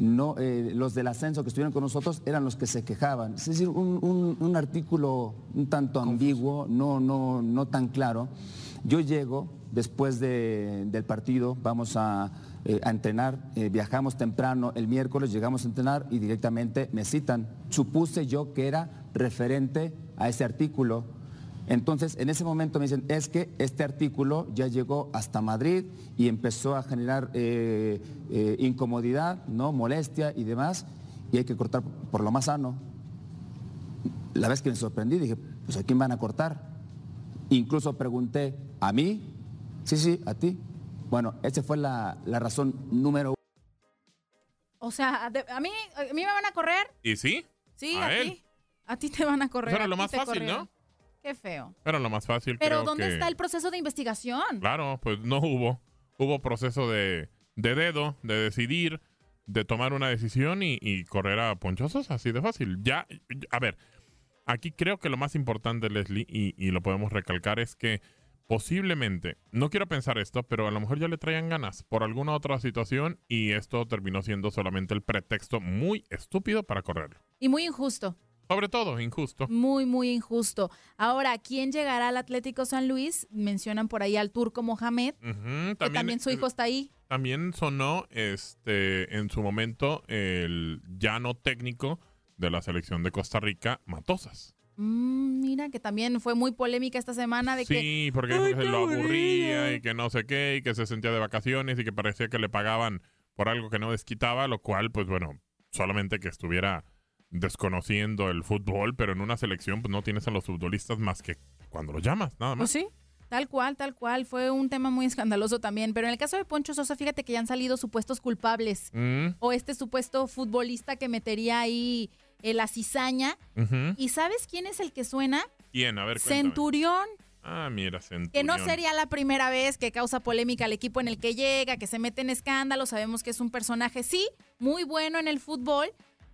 no, eh, los del ascenso que estuvieron con nosotros eran los que se quejaban. Es decir, un, un- un artículo un tanto ambiguo, no, no, no tan claro. Yo llego después de- del partido, vamos a, eh, a entrenar, eh, viajamos temprano el miércoles, llegamos a entrenar y directamente me citan. Supuse yo que era referente a ese artículo. Entonces, en ese momento me dicen, es que este artículo ya llegó hasta Madrid y empezó a generar eh, eh, incomodidad, ¿no? molestia y demás, y hay que cortar por lo más sano. La vez que me sorprendí, dije, pues ¿a quién van a cortar? Incluso pregunté, ¿a mí? Sí, sí, a ti. Bueno, esa fue la, la razón número uno. O sea, de- a mí, a mí me van a correr. ¿Y sí? Sí, A a, él. ti. A ti te van a correr. A lo más fácil, corrieron. ¿no? Qué feo. Era lo más fácil, Pero creo ¿dónde que- está el proceso de investigación? Claro, pues no hubo. Hubo proceso de, de dedo, de decidir, de tomar una decisión y, y correr a ponchosos, así de fácil. Ya, a ver, aquí creo que lo más importante, Leslie, y, y lo podemos recalcar, es que posiblemente, no quiero pensar esto, pero a lo mejor ya le traían ganas por alguna otra situación y esto terminó siendo solamente el pretexto muy estúpido para correrlo. Y muy injusto. Sobre todo, injusto. Muy, muy injusto. Ahora, ¿quién llegará al Atlético San Luis? Mencionan por ahí al turco Mohamed, Ujú, que también su hijo está ahí. También sonó este en su momento el ya no técnico de la selección de Costa Rica, Matosas. Mm, mira, que también fue muy polémica esta semana de que... Sí, porque ¡Ay, se lo aburría y que no sé qué, y que se sentía de vacaciones y que parecía que le pagaban por algo que no desquitaba, lo cual, pues bueno, solamente que estuviera desconociendo el fútbol, pero en una selección pues no tienes a los futbolistas más que cuando los llamas, nada Pues más. sí, tal cual, tal cual. Fue un tema muy escandaloso también. Pero en el caso de Poncho Sosa, fíjate que ya han salido supuestos culpables. Mm, O este supuesto futbolista que metería ahí eh, la cizaña. ¿Y sabes quién es el que suena? ¿Quién? A ver, cuéntame. Centurión. Ah, mira, Centurión. Que no sería la primera vez que causa polémica al equipo en el que llega, que se mete en escándalo. Sabemos que es un personaje, sí, muy bueno en el fútbol,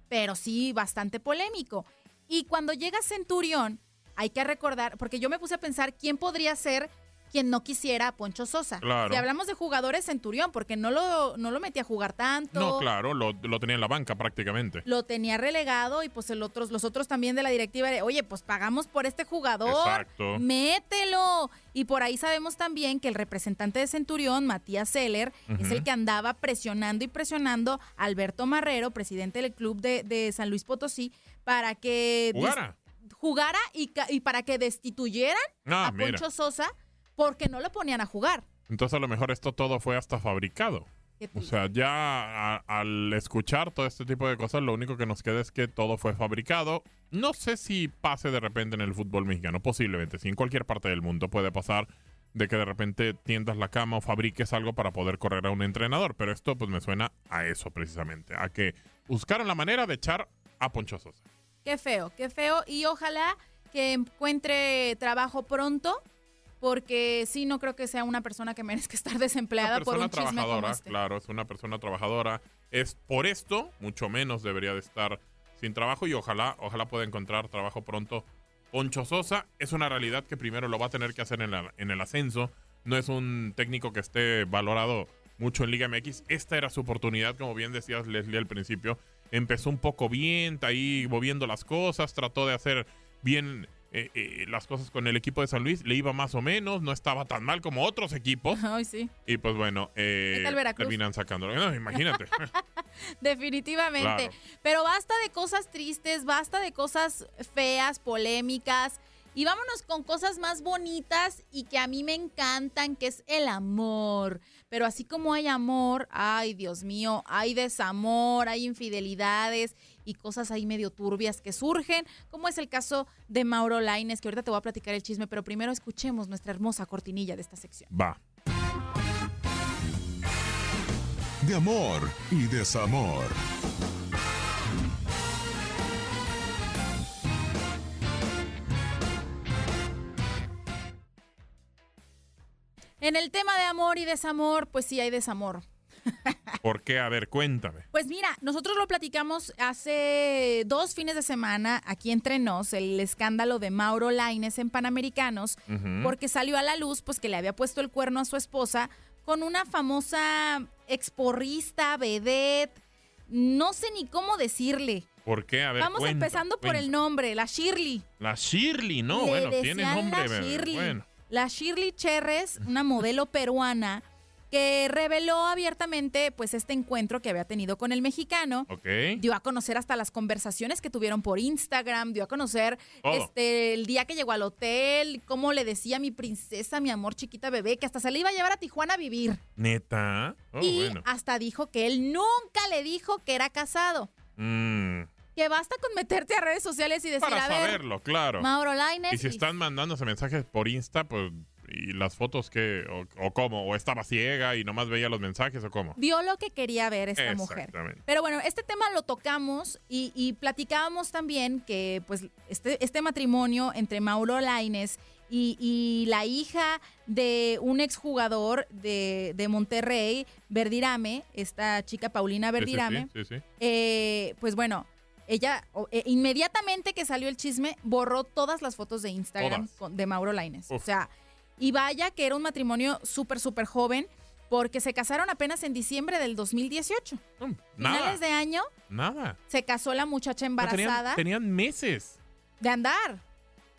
pero sí bastante polémico. Y cuando llega Centurión, hay que recordar, porque yo me puse a pensar quién podría ser quien no quisiera a Poncho Sosa. Claro. Si hablamos de jugadores, Centurión, porque no lo, no lo metía a jugar tanto. No, claro, lo, lo tenía en la banca prácticamente. Lo tenía relegado y pues el otros, los otros también de la directiva de, oye, pues pagamos por este jugador, Exacto. mételo. Y por ahí sabemos también que el representante de Centurión, Matías Seller, es el que andaba presionando y presionando a Alberto Marrero, presidente del club de, de San Luis Potosí, para que Jugara. jugara y, y para que destituyeran Ah, a mira. Poncho Sosa porque no lo ponían a jugar. Entonces a lo mejor esto todo fue hasta fabricado. O sea, ya a- al escuchar todo este tipo de cosas, lo único que nos queda es que todo fue fabricado. No sé si pase de repente en el fútbol mexicano, posiblemente, si en cualquier parte del mundo puede pasar de que de repente tiendas la cama o fabriques algo para poder correr a un entrenador, pero esto pues me suena a eso precisamente, a que buscaron la manera de echar a Poncho Sosa. Qué feo, qué feo. Y ojalá que encuentre trabajo pronto, porque sí, no creo que sea una persona que merezca estar desempleada una por un chisme como trabajadora, este. claro, es una persona trabajadora. Es por esto, mucho menos debería de estar sin trabajo y ojalá, ojalá pueda encontrar trabajo pronto. Poncho Sosa es una realidad que primero lo va a tener que hacer en, la- en el ascenso. No es un técnico que esté valorado mucho en Liga MX. Esta era su oportunidad, como bien decías Leslie al principio. Empezó un poco bien, está ahí moviendo las cosas, trató de hacer bien eh, eh, las cosas con el equipo de San Luis. Le iba más o menos, no estaba tan mal como otros equipos. Ay, sí. Y pues bueno, eh, terminan sacándolo. No, imagínate. Definitivamente. Claro. Pero basta de cosas tristes, basta de cosas feas, polémicas. Y vámonos con cosas más bonitas y que a mí me encantan, que es el amor. Pero así como hay amor, ay Dios mío, hay desamor, hay infidelidades y cosas ahí medio turbias que surgen, como es el caso de Mauro Laines, que ahorita te voy a platicar el chisme, pero primero escuchemos nuestra hermosa cortinilla de esta sección. Va. De amor y desamor. En el tema de amor y desamor, pues sí hay desamor. ¿Por qué? A ver, cuéntame. Pues mira, nosotros lo platicamos hace dos fines de semana aquí entre nos, el escándalo de Mauro Laines en Panamericanos, porque salió a la luz pues que le había puesto el cuerno a su esposa con una famosa exporrista, vedette, no sé ni cómo decirle. ¿Por qué? A ver, Vamos cuenta, empezando por el nombre, la Shirley. La Shirley, no, Le bueno, tiene nombre. La Shirley. Bueno. La Shirley Cherres, una modelo peruana que reveló abiertamente pues este encuentro que había tenido con el mexicano. Ok. Dio a conocer hasta las conversaciones que tuvieron por Instagram, dio a conocer este el día que llegó al hotel, cómo le decía mi princesa, mi amor chiquita bebé, que hasta se le iba a llevar a Tijuana a vivir. Neta. Oh, y bueno. hasta dijo que él nunca le dijo que era casado. Mm, Que basta con meterte a redes sociales y decir, para a ver, saberlo, claro. Mauro Lainez Y si están mandándose mensajes por Insta, pues. ¿Y las fotos que o, o cómo? ¿O estaba ciega y nomás veía los mensajes o cómo? vio lo que quería ver esta mujer. Exactamente. Pero bueno, este tema lo tocamos y, y platicábamos también que pues este, este matrimonio entre Mauro Laines y, y la hija de un exjugador de, de Monterrey, Verdirame, esta chica Paulina Verdirame, Sí, sí, sí. eh, pues bueno, ella eh, inmediatamente que salió el chisme borró todas las fotos de Instagram con- de Mauro Laines. O sea, y vaya que era un matrimonio súper, súper joven porque se casaron apenas en diciembre del 2018. nada. Finales de año Nada. se casó la muchacha No, tenían- embarazada tenían meses. de andar.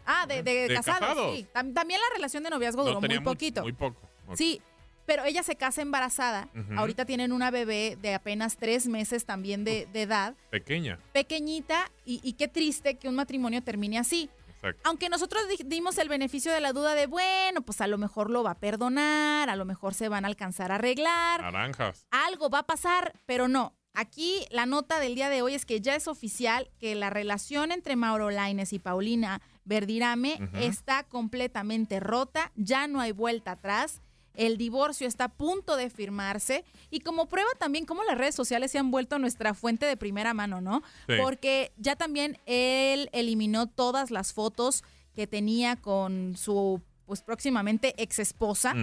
Ah, de, de De casados, casados. sí. Tam- También la relación de noviazgo duró no, muy poquito. Muy poco. Sí, pero ella se casa embarazada. Ahorita tienen una bebé de apenas tres meses también de, de edad, Pequeña. pequeñita, y, y qué triste que un matrimonio termine así. Exacto. Aunque nosotros di- dimos el beneficio de la duda de, bueno, pues a lo mejor lo va a perdonar, a lo mejor se van a alcanzar a arreglar, Naranjas. algo va a pasar, pero no. Aquí la nota del día de hoy es que ya es oficial que la relación entre Mauro Laines y Paulina Verdirame está completamente rota, ya no hay vuelta atrás. El divorcio está a punto de firmarse y como prueba también cómo las redes sociales se han vuelto nuestra fuente de primera mano, ¿no? Sí. Porque ya también él eliminó todas las fotos que tenía con su pues próximamente ex esposa.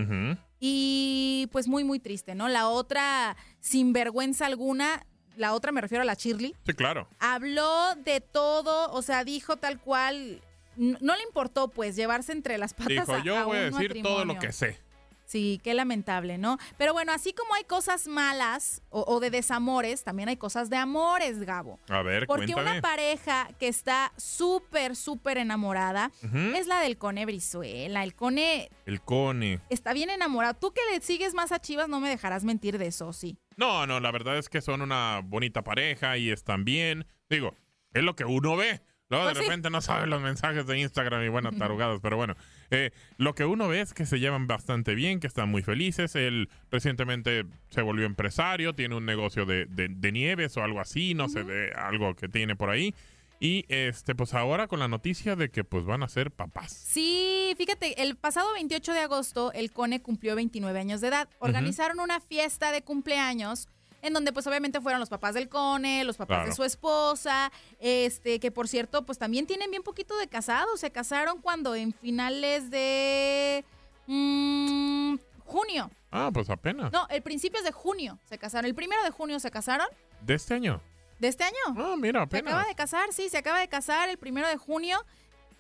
Y pues muy, muy triste, ¿no? La otra, sin vergüenza alguna, la otra me refiero a la Shirley, Sí, claro. habló de todo, o sea, dijo tal cual, no le importó pues llevarse entre las patas Dijo, a, yo a voy a decir todo lo matrimonio". que sé. Sí, qué lamentable, ¿no? Pero bueno, así como hay cosas malas o, o de desamores, también hay cosas de amores, Gabo. A ver, Porque cuéntame. una pareja que está súper, súper enamorada es la del Cone Brizuela. El Cone El Cone. está bien enamorado. Tú que le sigues más a Chivas no me dejarás mentir de eso, sí. No, no, la verdad es que son una bonita pareja y están bien. Digo, es lo que uno ve. Luego Pues de sí. repente no sabe los mensajes de Instagram y buenas tarugadas, pero bueno. Eh, lo que uno ve es que se llevan bastante bien, que están muy felices. Él recientemente se volvió empresario, tiene un negocio de, de- de nieves o algo así, no sé, de algo que tiene por ahí. Y este, pues ahora con la noticia de que pues van a ser papás. Sí, fíjate, el pasado 28 de agosto el Cone cumplió 29 años de edad. Organizaron una fiesta de cumpleaños en donde pues obviamente fueron los papás del Cone, los papás Claro. de su esposa, este que por cierto pues también tienen bien poquito de casados, se casaron cuando en finales de mm, junio. Ah, pues apenas. No, el principios de junio se casaron. El primero de junio se casaron. De este año. ¿De este año? Ah, mira, Se apenas. acaba de casar, sí, se acaba de casar el primero de junio.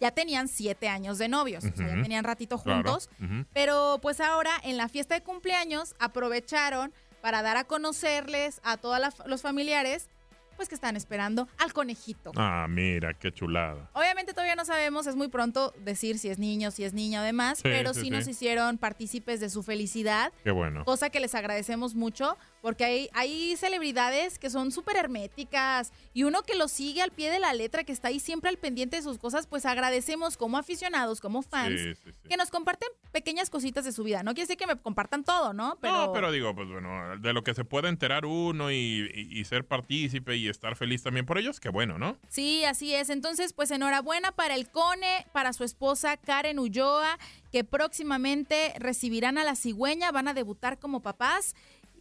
Ya tenían siete años de novios, o sea, ya tenían ratito Claro, juntos. Pero pues ahora en la fiesta de cumpleaños aprovecharon para dar a conocerles a todos los familiares pues que están esperando al conejito. Ah, mira, qué chulada. Obviamente todavía no sabemos, es muy pronto decir si es niño, si es niña o demás, Sí, pero sí, sí, sí. nos hicieron partícipes de su felicidad. Qué bueno. Cosa que les agradecemos mucho, porque hay, hay celebridades que son súper herméticas y uno que lo sigue al pie de la letra, que está ahí siempre al pendiente de sus cosas, pues agradecemos como aficionados, como fans, Sí, sí, sí. que nos comparten pequeñas cositas de su vida. No quiere decir que me compartan todo, ¿no? Pero, No, pero digo, pues bueno, de lo que se puede enterar uno y, y- y ser partícipe y estar feliz también por ellos, qué bueno, ¿no? Sí, así es. Entonces, pues enhorabuena para el Cone, para su esposa Karen Ulloa, que próximamente recibirán a la cigüeña, van a debutar como papás.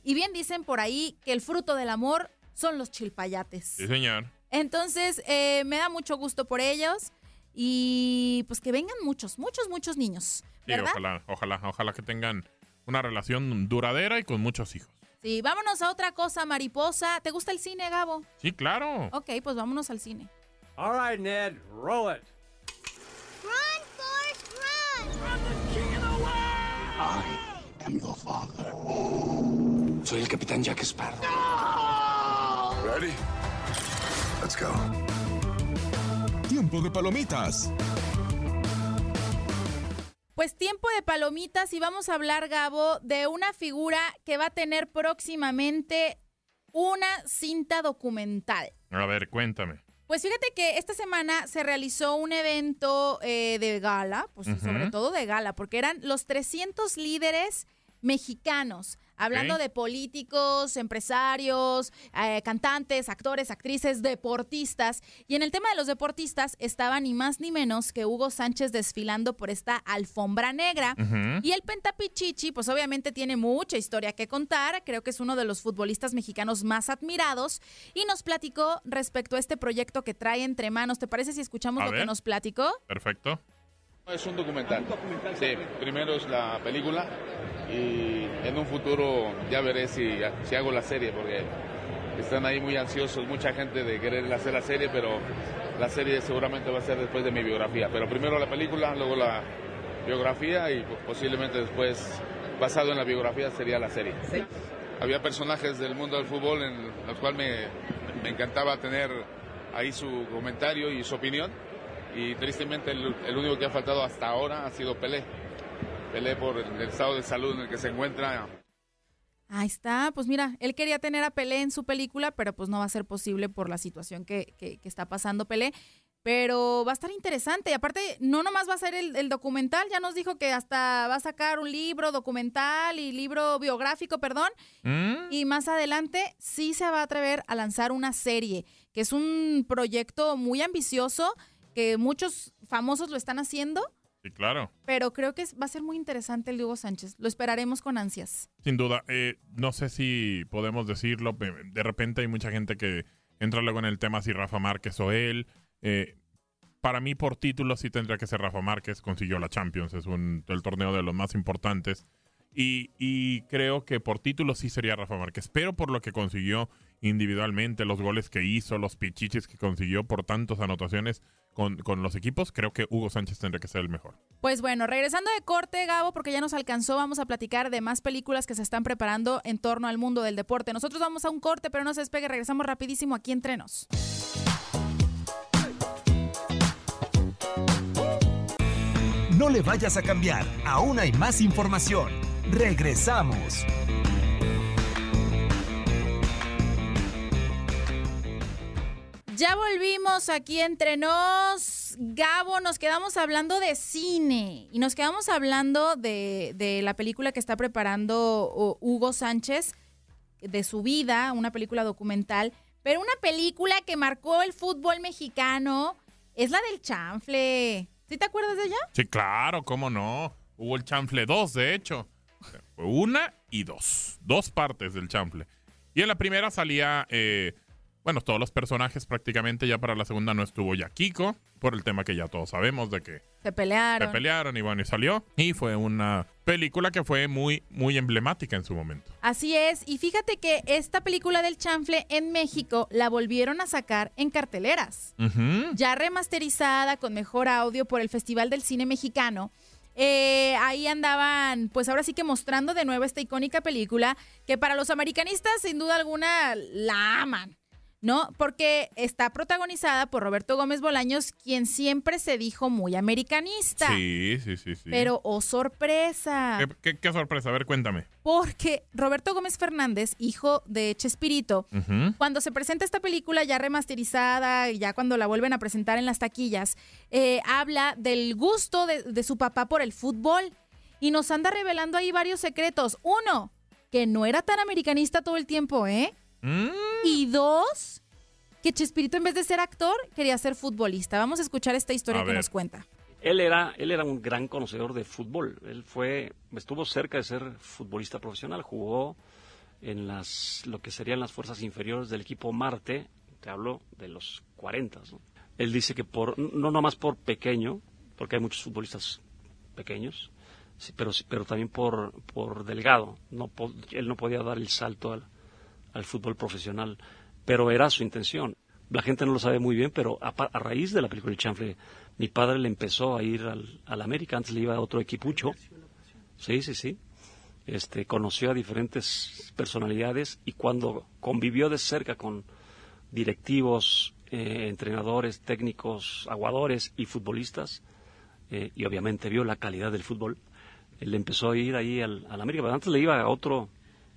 Y bien dicen por ahí que el fruto del amor son los chilpayates. Sí, señor. Entonces, eh, me da mucho gusto por ellos y pues que vengan muchos, muchos, muchos niños, Sí, ojalá, ojalá, ojalá que tengan una relación duradera y con muchos hijos. Sí, vámonos a otra cosa, mariposa. ¿Te gusta el cine, Gabo? Sí, claro. Ok, pues vámonos al cine. All right, Ned, roll it. Run, Forrest, run! I'm the king of the world! I am your father. Soy el capitán Jack Sparrow. Ready? Let's go. Tiempo de palomitas. Pues tiempo de palomitas y vamos a hablar, Gabo, de una figura que va a tener próximamente una cinta documental. A ver, cuéntame. Pues fíjate que esta semana se realizó un evento eh, de gala, pues sobre todo de gala, porque eran los 300 líderes mexicanos, hablando de políticos, empresarios, eh, cantantes, actores, actrices, deportistas. Y en el tema de los deportistas estaba ni más ni menos que Hugo Sánchez desfilando por esta alfombra negra. Y el Pentapichichi, pues obviamente tiene mucha historia que contar. Creo que es uno de los futbolistas mexicanos más admirados. Y nos platicó respecto a este proyecto que trae entre manos. ¿Te parece si escuchamos A lo que nos platicó? Perfecto. Es un documental. Sí, primero es la película y en un futuro ya veré si, si hago la serie porque están ahí muy ansiosos, mucha gente de querer hacer la serie, pero la serie seguramente va a ser después de mi biografía. Pero primero la película, luego la biografía y posiblemente después, basado en la biografía, sería la serie. Había personajes del mundo del fútbol en los cuales me, me encantaba tener ahí su comentario y su opinión y tristemente el, el único que ha faltado hasta ahora ha sido Pelé. Pelé por el estado de salud en el que se encuentra. Ahí está, pues mira, él quería tener a Pelé en su película, pero pues no va a ser posible por la situación que, que- que está pasando Pelé. Pero va a estar interesante. Y aparte, no nomás va a ser el, el documental, ya nos dijo que hasta va a sacar un libro documental y libro biográfico, perdón. ¿Mm? Y más adelante sí se va a atrever a lanzar una serie, que es un proyecto muy ambicioso, que muchos famosos lo están haciendo, Sí, claro. pero creo que va a ser muy interesante el de Hugo Sánchez. Lo esperaremos con ansias. Sin duda. Eh, no sé si podemos decirlo. De repente hay mucha gente que entra luego en el tema si Rafa Márquez o él. Eh, para mí, por título, sí tendría que ser Rafa Márquez. Consiguió la Champions. Es un, el torneo de los más importantes. Y, y creo que por título sí sería Rafa Márquez. Pero por lo que consiguió individualmente, los goles que hizo, los pichiches que consiguió por tantas anotaciones con, con los equipos, creo que Hugo Sánchez tendría que ser el mejor. Pues bueno, regresando de corte, Gabo, porque ya nos alcanzó, vamos a platicar de más películas que se están preparando en torno al mundo del deporte. Nosotros vamos a un corte, pero no se despegue, regresamos rapidísimo aquí entre nos. No le vayas a cambiar, aún hay más información. Regresamos. Ya volvimos aquí entre nos. Gabo, nos quedamos hablando de cine y nos quedamos hablando de, de la película que está preparando Hugo Sánchez, de su vida, una película documental, pero una película que marcó el fútbol mexicano es la del chanfle. ¿Sí te acuerdas de ella? Sí, claro, cómo no. Hubo el chanfle 2, de hecho. Fue una y dos. Dos partes del chanfle. Y en la primera salía, eh, bueno, todos los personajes prácticamente. Ya para la segunda no estuvo ya Kiko, por el tema que ya todos sabemos de que Se pelearon. se pelearon y bueno, y salió. Y fue una película que fue muy, muy emblemática en su momento. Así es, y fíjate que esta película del chanfle en México la volvieron a sacar en carteleras. Ya remasterizada con mejor audio por el Festival del Cine Mexicano. Eh, ahí andaban, pues ahora sí que mostrando de nuevo esta icónica película que para los americanistas sin duda alguna la aman, ¿no? Porque está protagonizada por Roberto Gómez Bolaños, quien siempre se dijo muy americanista. Sí, sí, sí, sí. Pero, oh sorpresa, ¿Qué, qué- qué sorpresa? A ver, cuéntame. porque Roberto Gómez Fernández, hijo de Chespirito, cuando se presenta esta película ya remasterizada, y ya cuando la vuelven a presentar en las taquillas, eh, habla del gusto de, de su papá por el fútbol y nos anda revelando ahí varios secretos. Uno, que no era tan americanista todo el tiempo, ¿eh? Mm. Y dos, que Chespirito en vez de ser actor quería ser futbolista. Vamos a escuchar esta historia A que ver. nos cuenta. Él era, él era un gran conocedor de fútbol. Él fue, estuvo cerca de ser futbolista profesional. Jugó en las, lo que serían las fuerzas inferiores del equipo Marte. Te hablo de los 40. ¿no? Él dice que por, no nomás por pequeño, porque hay muchos futbolistas pequeños, sí, pero, pero también por, por delgado. No, él no podía dar el salto al, al fútbol profesional, pero era su intención. La gente no lo sabe muy bien, pero a, a raíz de la película El Chanfle, mi padre le empezó a ir al, al América, antes le iba a otro equipucho. Sí, sí, sí. Este, conoció a diferentes personalidades y cuando convivió de cerca con directivos, eh, entrenadores, técnicos, aguadores y futbolistas, eh, y obviamente vio la calidad del fútbol, él empezó a ir ahí al, al América. Pero antes le iba a otro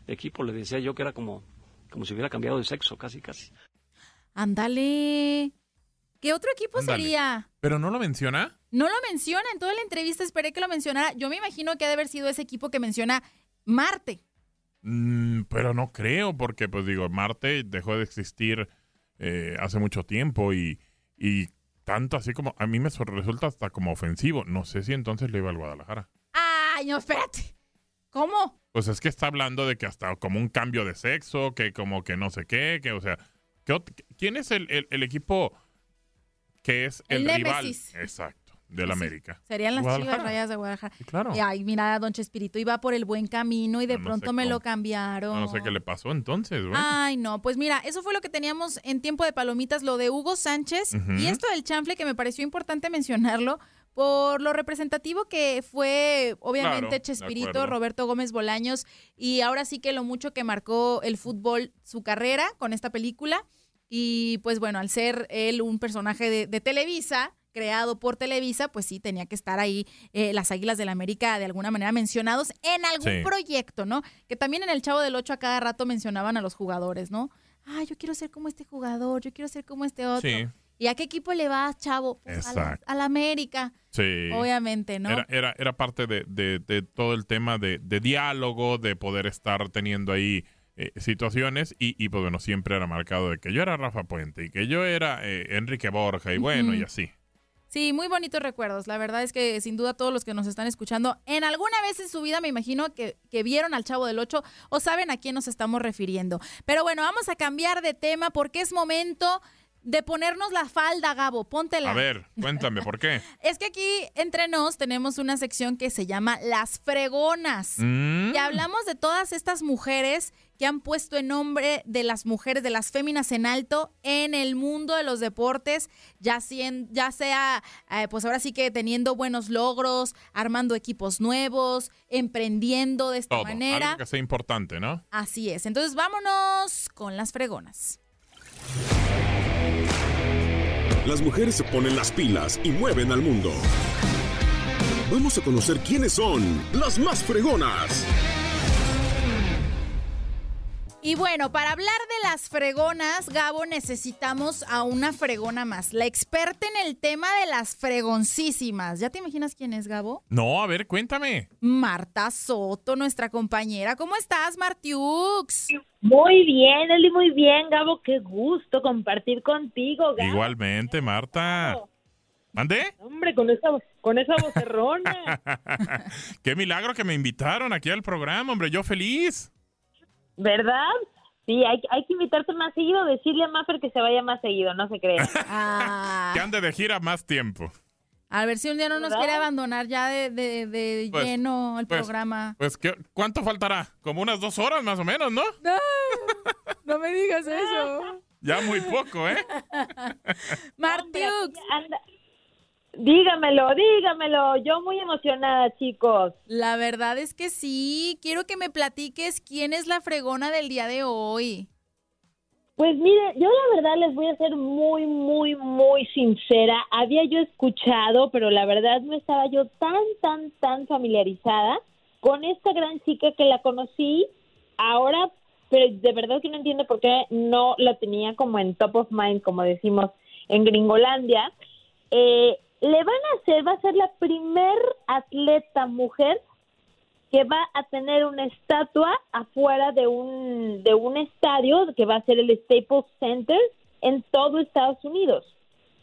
equipo, le decía yo que era como, como si hubiera cambiado de sexo, casi, casi. Ándale. ¿Qué otro equipo sería? ¿Pero no lo menciona? No lo menciona, en toda la entrevista esperé que lo mencionara. Yo me imagino que ha de haber sido ese equipo que menciona Marte. Mm, pero no creo, porque pues digo, Marte dejó de existir eh, hace mucho tiempo y, y tanto así como a mí me resulta hasta como ofensivo. No sé si entonces le iba al Guadalajara. Ay, no, espérate. ¿Cómo? Pues es que está hablando de que hasta como un cambio de sexo, que como que no sé qué, que o sea, ¿qué ot- ¿quién es el, el- el equipo que es el, El rival? Némesis. Exacto, del América. Serían las chivas rayas de Guadalajara. claro. Y ay, mira, don Chespirito iba por el buen camino y de No, no pronto me lo cambiaron. No sé qué le pasó entonces, bueno. Ay, no, pues mira, eso fue lo que teníamos en tiempo de palomitas, lo de Hugo Sánchez y esto del chanfle que me pareció importante mencionarlo por lo representativo que fue obviamente Claro, Chespirito. Roberto Gómez Bolaños y ahora sí que lo mucho que marcó el fútbol su carrera con esta película y pues bueno, al ser él un personaje de, de Televisa, creado por Televisa, pues sí, tenía que estar ahí eh, las Águilas del América de alguna manera mencionados en algún Sí. proyecto, ¿no? Que también en el Chavo del Ocho a cada rato mencionaban a los jugadores, ¿no? Ah, yo quiero ser como este jugador, yo quiero ser como este otro. Sí. ¿Y a qué equipo le vas, chavo? Pues a la, Exacto. a la América. Sí. Obviamente, ¿no? Era, era, era parte de, de- de todo el tema de, de diálogo, de poder estar teniendo ahí eh, situaciones y, y, pues bueno, siempre era marcado de que yo era Rafa Puente y que yo era eh, Enrique Borja y bueno, y así. Sí, muy bonitos recuerdos. La verdad es que sin duda todos los que nos están escuchando, en alguna vez en su vida me imagino que, que vieron al Chavo del Ocho o saben a quién nos estamos refiriendo. Pero bueno, vamos a cambiar de tema porque es momento de ponernos la falda, Gabo. Póntela. A ver, cuéntame, ¿por qué? Es que aquí entre nos tenemos una sección que se llama Las Fregonas. Mm. Y hablamos de todas estas mujeres que han puesto en nombre de las mujeres, de las féminas en alto en el mundo de los deportes, ya, sien- ya sea, eh, pues ahora sí que teniendo buenos logros, armando equipos nuevos, emprendiendo de esta Todo, manera. algo que sea importante, ¿no? Así es. Entonces vámonos con las fregonas. Las mujeres se ponen las pilas y mueven al mundo. Vamos a conocer quiénes son las más fregonas. Y bueno, para hablar de las fregonas, Gabo, necesitamos a una fregona más, la experta en el tema de las fregoncísimas. ¿Ya te imaginas quién es, Gabo? No, a ver, cuéntame. Marta Soto, nuestra compañera. ¿Cómo estás, Martiux? Muy bien, Eli, muy bien, Gabo. Qué gusto compartir contigo, Gabo. Igualmente, Marta. ¿Mande? Hombre, con esa, con esa vocerrona. Qué milagro que me invitaron aquí al programa, hombre. Yo feliz. ¿Verdad? Sí, hay, hay que invitarte más seguido, decirle a Maffer que se vaya más seguido, no se crea. Que ande de gira más tiempo. A ver si un día no nos ¿Verdad? quiere abandonar ya de, de- de Pues, lleno el pues, programa. Pues, ¿qué- ¿cuánto faltará? Como unas dos horas más o menos, ¿no? No, no me digas eso. Ya muy poco, ¿eh? Martiux. Dígamelo, dígamelo. Yo muy emocionada, chicos. La verdad es que sí. Quiero que me platiques quién es la fregona del día de hoy. Pues mire, yo la verdad les voy a ser muy, muy, muy sincera. Había yo escuchado, pero la verdad no estaba yo tan, tan, tan familiarizada con esta gran chica que la conocí ahora, pero de verdad que no entiendo por qué no la tenía como en top of mind, como decimos en Gringolandia. Eh, le van a hacer, va a ser la primer atleta mujer que va a tener una estatua afuera de un, de un estadio que va a ser el Staples Center en todo Estados Unidos.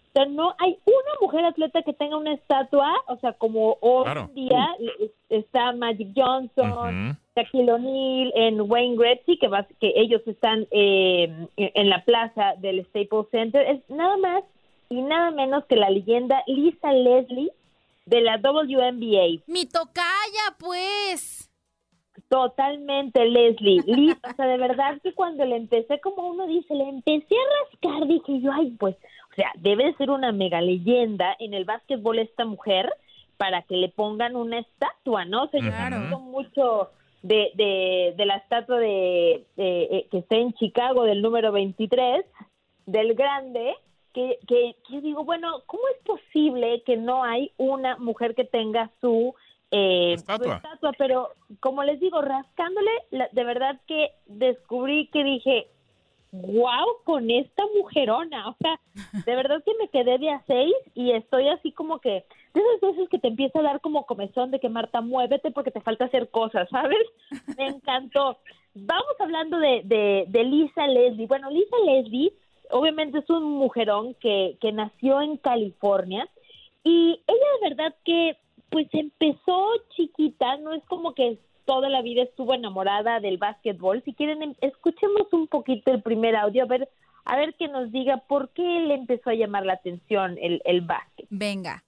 O sea, no hay una mujer atleta que tenga una estatua, o sea, como hoy Claro. en día está Magic Johnson, Ujú. Shaquille O'Neal, en Wayne Gretzky, que, va, que ellos están eh, en la plaza del Staples Center. Es nada más y nada menos que la leyenda Lisa Leslie de la WNBA. Mi tocaya, pues. Totalmente, Leslie. Li- o sea, de verdad que cuando le empecé, como uno dice, le empecé a rascar, dije yo, ay, pues, o sea, debe de ser una mega leyenda en el básquetbol esta mujer para que le pongan una estatua, ¿no? O sea, yo Claro. mucho de, de, de la estatua de, de- eh, que está en Chicago del número 23, del grande, que, que, que digo, bueno, ¿cómo es posible que no hay una mujer que tenga su, eh, Estatua. estatua? Pero como les digo, rascándole, la- de verdad que descubrí que dije, wow, con esta mujerona, o sea, de verdad que me quedé de a seis y estoy así como que, de esas veces que te empieza a dar como comezón de que Marta, muévete porque te falta hacer cosas, ¿sabes? Me encantó. Vamos hablando de, de, de Lisa Leslie. Bueno, Lisa Leslie obviamente es un mujerón que, que nació en California y ella de verdad que pues empezó chiquita, no es como que toda la vida estuvo enamorada del básquetbol. Si quieren, em- escuchemos un poquito el primer audio, a ver, a ver que nos diga por qué le empezó a llamar la atención el, el básquet. Venga.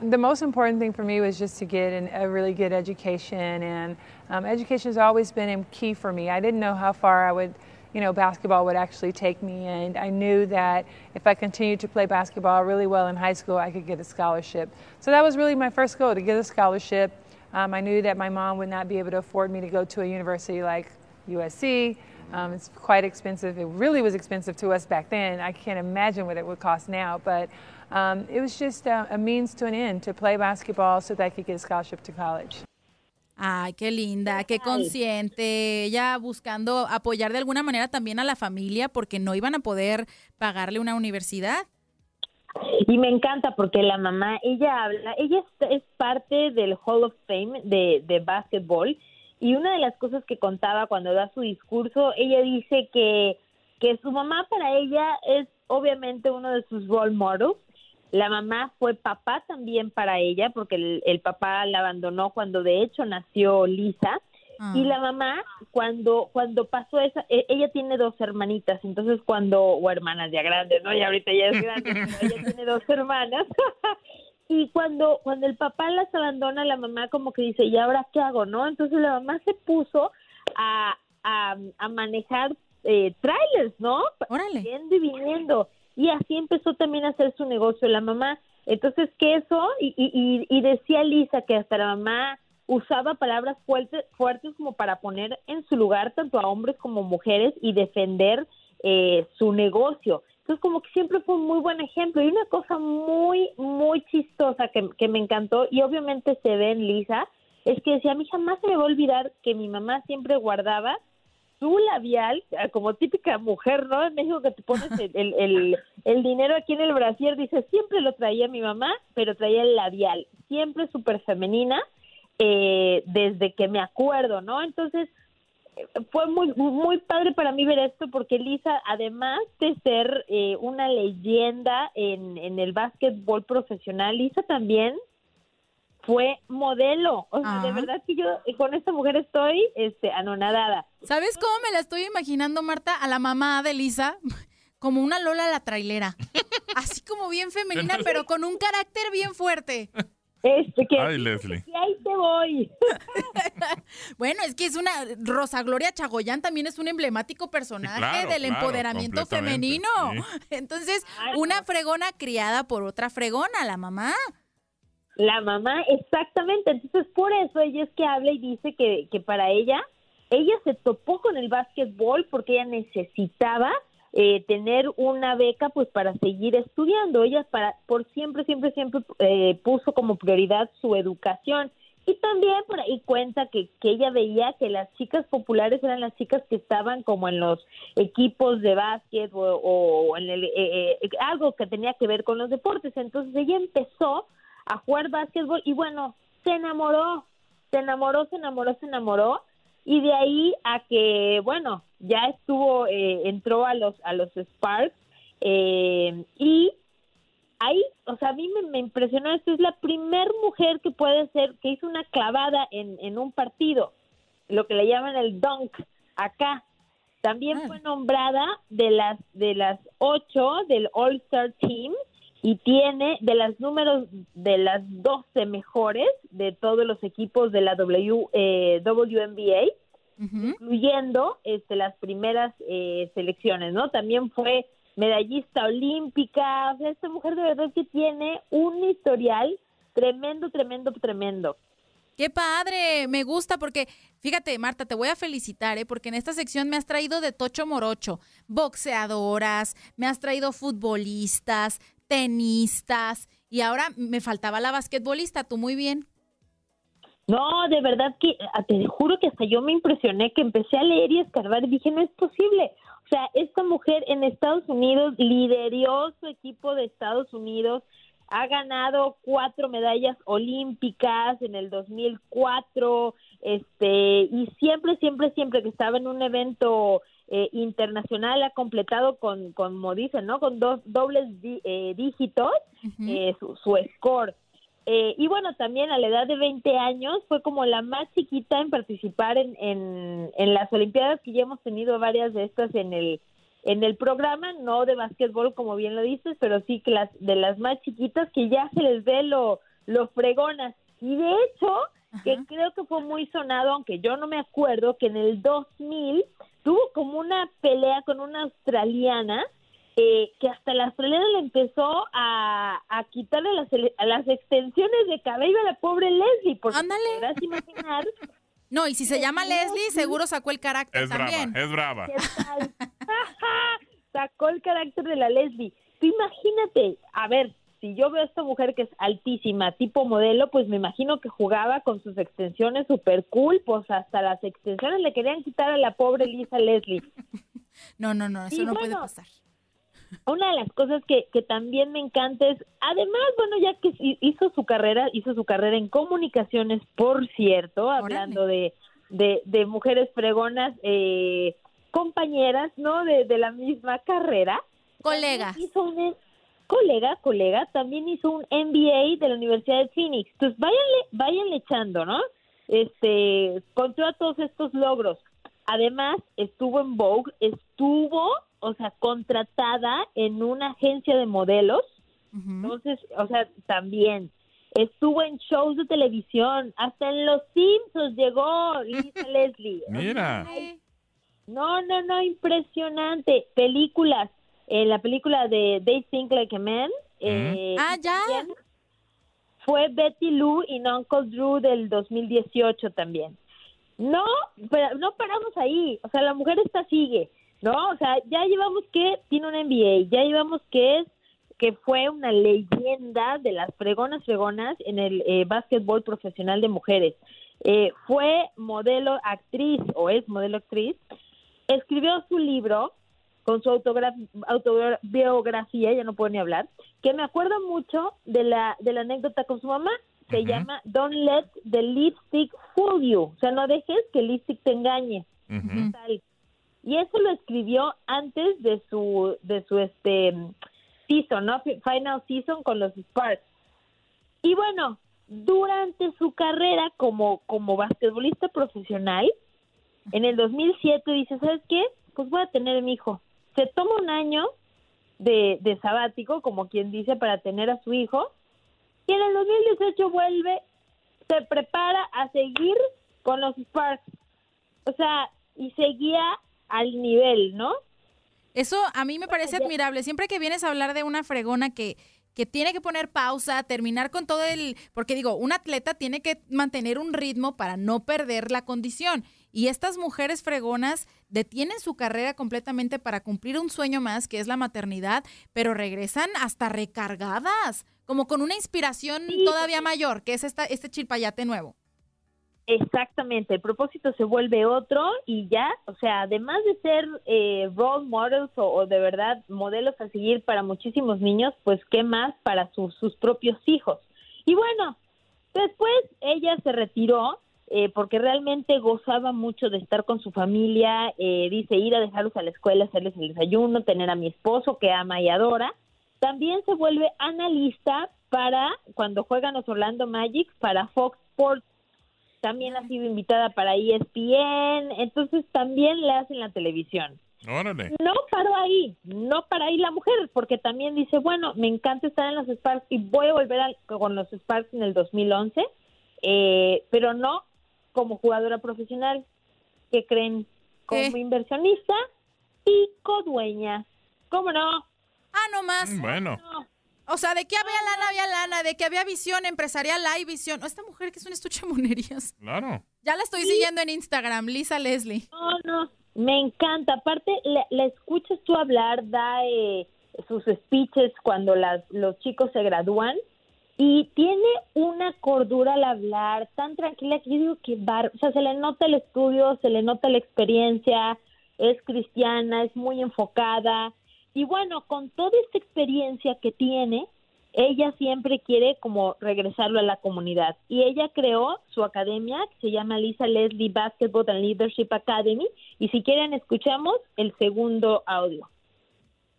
The most important thing for me was just to get an, a really good education, and um, education has always been um, key for me. I didn't know how far I would, you know, basketball would actually take me, and I knew that if I continued to play basketball really well in high school, I could get a scholarship. So that was really my first goal to get a scholarship. Um, I knew that my mom would not be able to afford me to go to a university like USC. Um, it's quite expensive. It really was expensive to us back then. I can't imagine what it would cost now, but um, it was just a, a means to an end to play basketball so that I could get a scholarship to college. Ay, qué linda, qué consciente. Ella buscando apoyar de alguna manera también a la familia porque no iban a poder pagarle una universidad. Y me encanta porque la mamá, ella habla, ella es, parte del Hall of Fame de, de básquetbol y una de las cosas que contaba cuando da su discurso, ella dice que, que su mamá para ella es obviamente uno de sus role models. La mamá fue papá también para ella porque el, el papá la abandonó cuando de hecho nació Lisa. Y la mamá, cuando cuando pasó esa, e- ella tiene dos hermanitas, entonces cuando, o hermanas ya grandes, ¿no? Y ahorita ya es grande, pero ella tiene dos hermanas. y cuando cuando el papá las abandona, la mamá como que dice, ¿y ahora qué hago, no? Entonces la mamá se puso a, a, a manejar eh, trailers, ¿no? Órale. Yendo y viniendo. Y así empezó también a hacer su negocio la mamá. Entonces, que eso, y, y, y- decía Lisa que hasta la mamá usaba palabras fuertes, fuertes como para poner en su lugar tanto a hombres como mujeres y defender eh, su negocio. Entonces, como que siempre fue un muy buen ejemplo. Y una cosa muy, muy chistosa que, que me encantó, y obviamente se ve en Lisa, es que decía, a mí jamás se me va a olvidar que mi mamá siempre guardaba su labial, ah, como típica mujer, ¿no? En México que te pones el, el, el, dinero aquí en el brasier, dice, siempre lo traía mi mamá, pero traía el labial, siempre súper femenina, eh, desde que me acuerdo, ¿no? Entonces, eh, fue muy muy padre para mí ver esto porque Lisa, además de ser eh, una leyenda en, en el básquetbol profesional, Lisa también fue modelo. O sea, de Ah. verdad que yo con esta mujer estoy este, anonadada. ¿Sabes cómo me la estoy imaginando, Marta? A la mamá de Lisa, como una Lola la trailera. Así como bien femenina, pero con un carácter bien fuerte. Este que, Ay, Leslie. que ahí te voy. Bueno, es que es una. Rosa Gloria Chagoyán también es un emblemático personaje claro, del claro, empoderamiento femenino. Entonces, una fregona criada por otra fregona, la mamá. La mamá, exactamente. Entonces, por eso ella es que habla y dice que, que para ella, ella se topó con el básquetbol porque ella necesitaba eh, tener una beca pues para seguir estudiando. Ella para por siempre, siempre, siempre eh, puso como prioridad su educación. Y también por ahí cuenta que, que ella veía que las chicas populares eran las chicas que estaban como en los equipos de básquet o, o en el, eh, eh, algo que tenía que ver con los deportes. Entonces ella empezó a jugar básquetbol y bueno, se enamoró, se enamoró, se enamoró, se enamoró. Y de ahí a que, bueno, ya estuvo, eh, entró a los, a los Sparks eh, y ahí, o sea, a mí me, me impresionó esto, es la primer mujer que puede ser, que hizo una clavada en, en un partido, lo que le llaman el dunk acá. También fue nombrada de las de las ocho del All Star Team y tiene de las números de las 12 mejores de todos los equipos de la w, eh, WNBA, incluyendo este, las primeras eh, selecciones, ¿no? También fue medallista olímpica, o sea, esta mujer de verdad que tiene un historial tremendo, tremendo, tremendo. Qué padre, me gusta porque, fíjate, Marta, te voy a felicitar, ¿eh? porque en esta sección me has traído de Tocho Morocho, boxeadoras, me has traído futbolistas, tenistas, y ahora me faltaba la basquetbolista, tú muy bien. No, de verdad que ah, te juro que hasta yo me impresioné que empecé a leer y escarbar y dije, no es posible. O sea, esta mujer en Estados Unidos lideró su equipo de Estados Unidos, ha ganado cuatro medallas olímpicas en el 2004, este, y siempre, siempre, siempre que estaba en un evento eh, internacional ha completado con, como dicen, ¿no? Con dos dobles di- eh, dígitos eh, su, su score. Eh, y bueno, también a la edad de 20 años fue como la más chiquita en participar en, en, en las Olimpiadas, que ya hemos tenido varias de estas en el en el programa, no de básquetbol como bien lo dices, pero sí que las de las más chiquitas que ya se les ve lo, lo fregonas. Y de hecho, que creo que fue muy sonado, aunque yo no me acuerdo, que en el 2000 tuvo como una pelea con una australiana eh, que hasta la australiana le empezó a, a quitarle las, ele- a las extensiones de cabello a la pobre Leslie, porque te podrás imaginar No, y si se llama Leslie, seguro sacó el carácter Es también. brava, es brava. ¿Qué tal? Sacó el carácter de la Leslie. Tú imagínate, a ver, si yo veo a esta mujer que es altísima, tipo modelo, pues me imagino que jugaba con sus extensiones super cool, pues hasta las extensiones le querían quitar a la pobre Lisa Leslie. No, no, no, eso Y no puede pasar. Una de las cosas que, que también me encanta es, además, bueno, ya que hi- hizo su carrera, hizo su carrera en comunicaciones, por cierto, hablando de, de, de mujeres fregonas, eh, compañeras, ¿no? De, de la misma carrera. Colegas. Hizo un, colega, colega, también hizo un MBA de la Universidad de Phoenix. Pues váyanle, váyanle echando, ¿no? Este, con todos todos estos logros. Además, estuvo en Vogue, estuvo, o sea, contratada en una agencia de modelos. Entonces, o sea, también estuvo en shows de televisión, hasta en Los Simpsons llegó Lisa Leslie. Mira. No, no, no, impresionante. Películas, en la película de They Think Like a Man. eh, Ah, ya. Fue Betty Lou y Uncle Drew del 2018 también. No, pero no paramos ahí. O sea, la mujer esta sigue, ¿no? O sea, ya llevamos que tiene un MBA, ya llevamos que es que fue una leyenda de las fregonas fregonas en el eh, básquetbol profesional de mujeres. Eh, fue modelo actriz o es modelo actriz. Escribió su libro con su autobiografía, ya no puedo ni hablar, que me acuerdo mucho de la, de la anécdota con su mamá. Se llama Don't let the lipstick fool you. O sea, no dejes que el lipstick te engañe. Tal. Y eso lo escribió antes de su, de su este season, ¿no? Fi- Final season con los Sparks. Y bueno, durante su carrera como, como basquetbolista profesional, en el 2007 dice, ¿sabes qué? Pues voy a tener mi hijo. Se toma un año de, de sabático, como quien dice, para tener a su hijo. Y en el 2018 vuelve, se prepara a seguir con los Sparks. O sea, y seguía al nivel, ¿no? Eso a mí me parece admirable. Siempre que vienes a hablar de una fregona que, que tiene que poner pausa, terminar con todo el... Porque digo, un atleta tiene que mantener un ritmo para no perder la condición. Y estas mujeres fregonas detienen su carrera completamente para cumplir un sueño más, que es la maternidad, pero regresan hasta recargadas, como con una inspiración todavía mayor, que es esta, este chilpayate nuevo. Exactamente, el propósito se vuelve otro y ya, o sea, además de ser eh, role models o, o de verdad modelos a seguir para muchísimos niños, pues qué más para sus propios hijos. Y bueno, después ella se retiró eh, porque realmente gozaba mucho de estar con su familia, eh, dice ir a dejarlos a la escuela, hacerles el desayuno, tener a mi esposo que ama y adora. También se vuelve analista para cuando juegan los Orlando Magic para Fox Sports también ha sido invitada para ESPN, entonces también le hacen la televisión. Órale. No paró ahí, no para ahí la mujer, porque también dice, bueno, me encanta estar en los Sparks y voy a volver a- con los Sparks en el 2011, eh, pero no como jugadora profesional, que creen como inversionista y codueña. ¿Cómo no? Ah, no más. Mm, Bueno. O sea, de que había lana, había lana, de que había visión empresarial, hay visión. Esta mujer que es un estuche de monerías. Claro. Ya la estoy siguiendo en Instagram, Lisa Leslie. No, no, me encanta. Aparte, la, la escuchas tú hablar, da eh, sus speeches cuando las, los chicos se gradúan y tiene una cordura al hablar tan tranquila que yo digo que bar, o sea, se le nota el estudio, se le nota la experiencia, es cristiana, es muy enfocada. Y bueno, con toda esta experiencia que tiene, ella siempre quiere como regresarlo a la comunidad. Y ella creó su academia que se llama Lisa Leslie Basketball and Leadership Academy. Y si quieren escuchamos el segundo audio.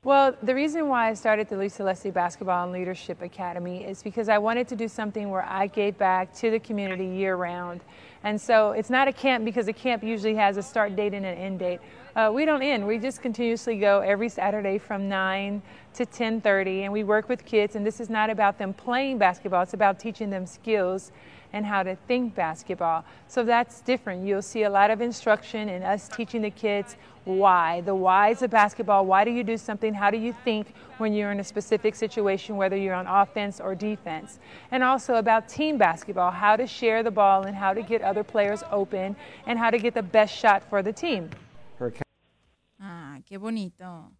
Well, the reason why I started the Lisa Leslie Basketball and Leadership Academy is because I wanted to do something where I gave back to the community year round. And so it's not a camp because a camp usually has a start date and an end date. Uh, we don't end. We just continuously go every Saturday from 9 to 10:30 and we work with kids and this is not about them playing basketball, it's about teaching them skills and how to think basketball. So that's different. You'll see a lot of instruction in us teaching the kids why, the whys of basketball. Why do you do something? How do you think when you're in a specific situation, whether you're on offense or defense? And also about team basketball, how to share the ball and how to get other players open and how to get the best shot for the team. Ah, qué bonito.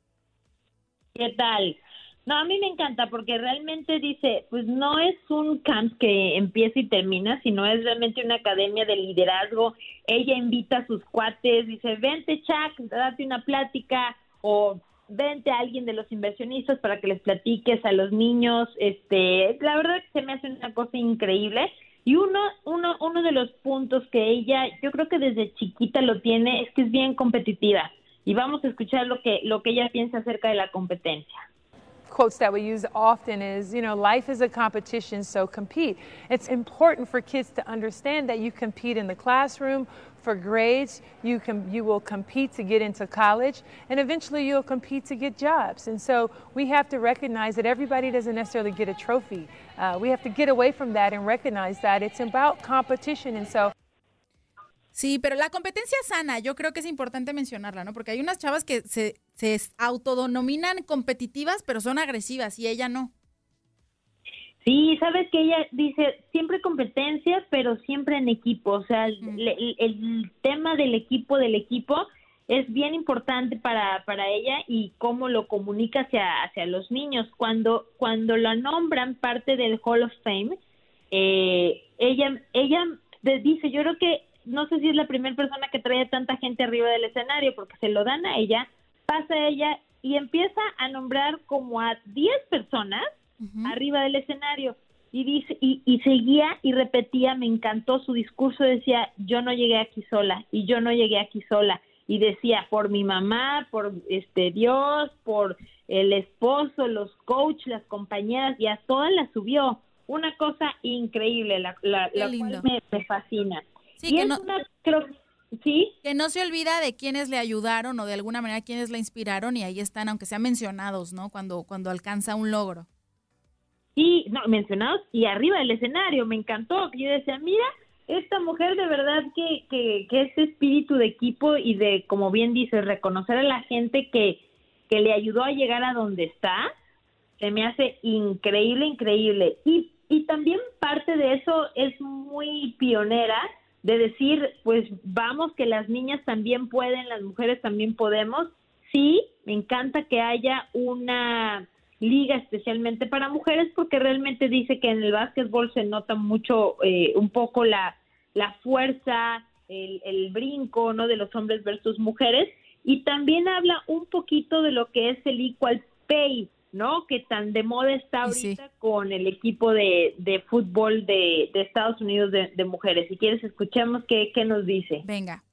¿Qué tal? No, a mí me encanta porque realmente dice, pues no es un camp que empieza y termina, sino es realmente una academia de liderazgo. Ella invita a sus cuates, dice, vente Chuck, date una plática o vente a alguien de los inversionistas para que les platiques a los niños. Este, la verdad que se me hace una cosa increíble. Y uno, uno, uno de los puntos que ella, yo creo que desde chiquita lo tiene, es que es bien competitiva. Y vamos a escuchar lo que, lo que ella piensa acerca de la competencia. Quotes that we use often is, you know, life is a competition, so compete. It's important for kids to understand that you compete in the classroom for grades, you can you will compete to get into college, and eventually you'll compete to get jobs. And so we have to recognize that everybody doesn't necessarily get a trophy. Uh, we have to get away from that and recognize that it's about competition. And so Sí, pero la competencia sana, yo creo que es importante mencionarla, ¿no? Porque hay unas chavas que se, se autodenominan competitivas, pero son agresivas y ella no. Sí, sabes que ella dice siempre competencia, pero siempre en equipo. O sea, el, el- el tema del equipo, del equipo, es bien importante para, para ella y cómo lo comunica hacia, hacia los niños. Cuando, cuando la nombran parte del Hall of Fame, eh, ella, ella dice, yo creo que, no sé si es la primera persona que trae tanta gente arriba del escenario, porque se lo dan a ella, pasa a ella y empieza a nombrar como a 10 personas arriba del escenario. Y dice y, y seguía y repetía me encantó su discurso decía yo no llegué aquí sola y yo no llegué aquí sola y decía por mi mamá por este Dios por el esposo los coaches las compañeras y a todas las subió. Una cosa increíble la, cual me, me fascina Sí, y que es no- una creo sí Que no se olvida de quienes le ayudaron o de alguna manera quienes la inspiraron y ahí están, aunque sean mencionados, ¿no? Cuando, cuando alcanza un logro. y no, mencionados y arriba del escenario, me encantó, que yo decía, mira, esta mujer de verdad que, que, que ese espíritu de equipo y de, como bien dices, reconocer a la gente que, que le ayudó a llegar a donde está, se me hace increíble, increíble. Y, y también parte de eso es muy pionera de decir, pues vamos que las niñas también pueden, las mujeres también podemos. Sí, me encanta que haya una liga especialmente para mujeres porque realmente dice que en el básquetbol se nota mucho, eh, un poco la, la fuerza, el, el brinco, ¿no? De los hombres versus mujeres y también habla un poquito de lo que es el equal pay, ¿no? Que tan de moda está ahorita con el equipo de, de fútbol de, de Estados Unidos de, de mujeres. Si quieres, escuchemos qué, qué nos dice. Venga.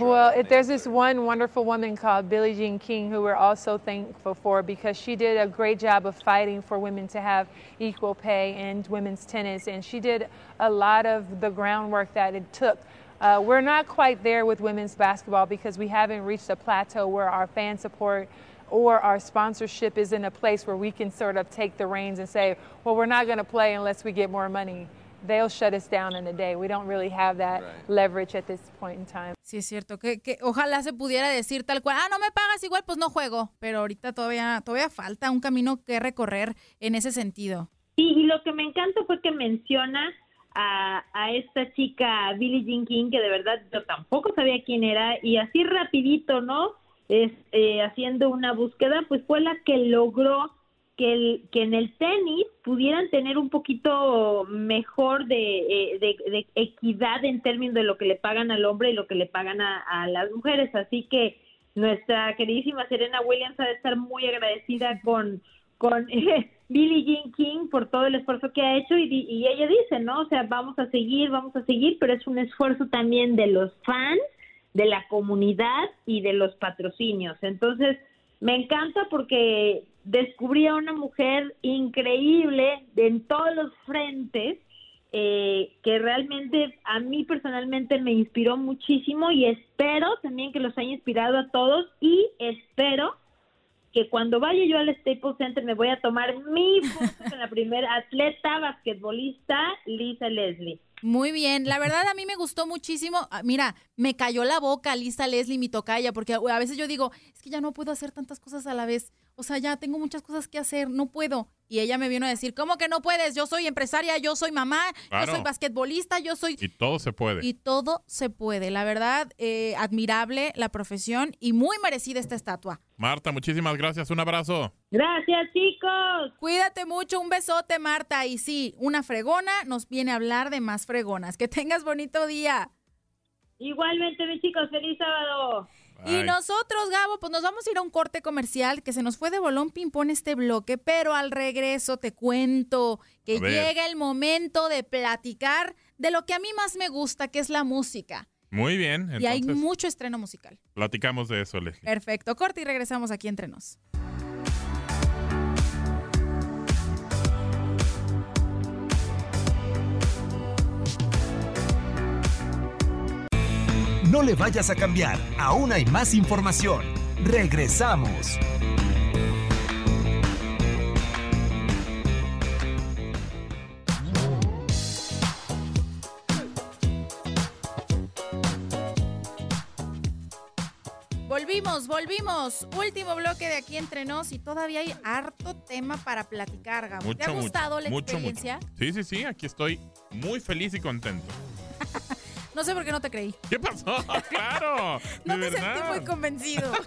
Well, it, there's this one wonderful woman called Billie Jean King who we're also thankful for because she did a great job of fighting for women to have equal pay in women's tennis, and she did a lot of the groundwork that it took. Uh, we're not quite there with women's basketball because we haven't reached a plateau where our fan support or our sponsorship is in a place where we can sort of take the reins and say, well, we're not going to play unless we get more money. They'll shut us down in a day. We don't really have that leverage at this point in time. Sí, es cierto. Que, que ojalá se pudiera decir tal cual, ah, no me pagas igual, pues no juego. Pero ahorita todavía, todavía falta un camino que recorrer en ese sentido. Sí, y lo que me encanta fue que menciona a, a esta chica Billie Jean King, que de verdad yo tampoco sabía quién era, y así rapidito, ¿no? Es, eh, haciendo una búsqueda, pues fue la que logró que, el, que en el tenis pudieran tener un poquito mejor de, eh, de, de equidad en términos de lo que le pagan al hombre y lo que le pagan a, a las mujeres. Así que nuestra queridísima Serena Williams ha de estar muy agradecida con, con eh, Billie Jean King por todo el esfuerzo que ha hecho y, y ella dice, ¿no? O sea, vamos a seguir, vamos a seguir, pero es un esfuerzo también de los fans, de la comunidad y de los patrocinios. Entonces, me encanta porque descubrí a una mujer increíble en todos los frentes eh, que realmente a mí personalmente me inspiró muchísimo y espero también que los haya inspirado a todos y espero que cuando vaya yo al Staples Center me voy a tomar mi foto con la primera atleta basquetbolista, Lisa Leslie. Muy bien, la verdad a mí me gustó muchísimo. Ah, Mira, me cayó la boca Lisa Leslie, mi tocaya, porque a a veces yo digo, es que ya no puedo hacer tantas cosas a la vez. O sea, ya tengo muchas cosas que hacer, no puedo. Y ella me vino a decir, ¿cómo que no puedes? Yo soy empresaria, yo soy mamá, Claro. yo soy basquetbolista, yo soy... Y todo se puede. Y todo se puede. La verdad, eh, admirable la profesión y muy merecida esta estatua. Marta, muchísimas gracias. Un abrazo. Gracias, chicos. Cuídate mucho, un besote, Marta. Y sí, una fregona nos viene a hablar de más fregonas. Que tengas bonito día. Igualmente, mis chicos, feliz sábado. Y nosotros, Gabo, pues nos vamos a ir a un corte comercial que se nos fue de bolón ping-pong este bloque, pero al regreso te cuento que llega el momento de platicar de lo que a mí más me gusta, que es la música. Muy bien. y hay Entonces, mucho estreno musical. platicamos de eso, Leslie. Perfecto, corte y regresamos aquí entre nos. No le vayas a cambiar, aún hay más información. Regresamos. Volvimos, volvimos. Último bloque de aquí entre nos y todavía hay harto tema para platicar, Gabo. ¿Te ha Mucho, gustado mucho, la mucho, experiencia? mucho. Sí, sí, sí. Aquí estoy muy feliz y contento. No sé por qué no te creí. ¿Qué pasó? ¡Claro! No te sentí muy convencido.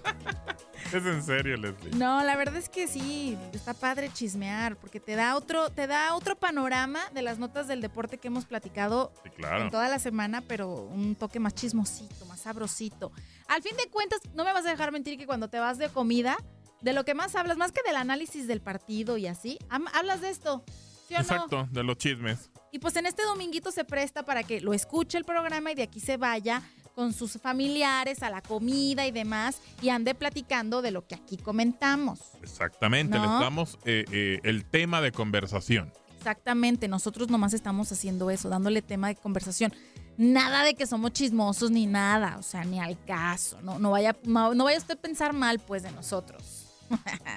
Es en serio, Leslie. No, la verdad es que sí, está padre chismear, porque te da otro, te da otro panorama de las notas del deporte que hemos platicado Sí, claro. en toda la semana, pero un toque más chismosito, más sabrosito. Al fin de cuentas, no me vas a dejar mentir que cuando te vas de comida, de lo que más hablas, más que del análisis del partido y así, hablas de esto. ¿Sí o no? Exacto, de los chismes. Y pues en este dominguito se presta para que lo escuche el programa y de aquí se vaya con sus familiares a la comida y demás y ande platicando de lo que aquí comentamos. Exactamente, ¿No? les damos eh, eh, el tema de conversación. Exactamente, nosotros nomás estamos haciendo eso, dándole tema de conversación. Nada de que somos chismosos ni nada, o sea, ni al caso. No, no, vaya, no vaya usted a pensar mal, pues, de nosotros.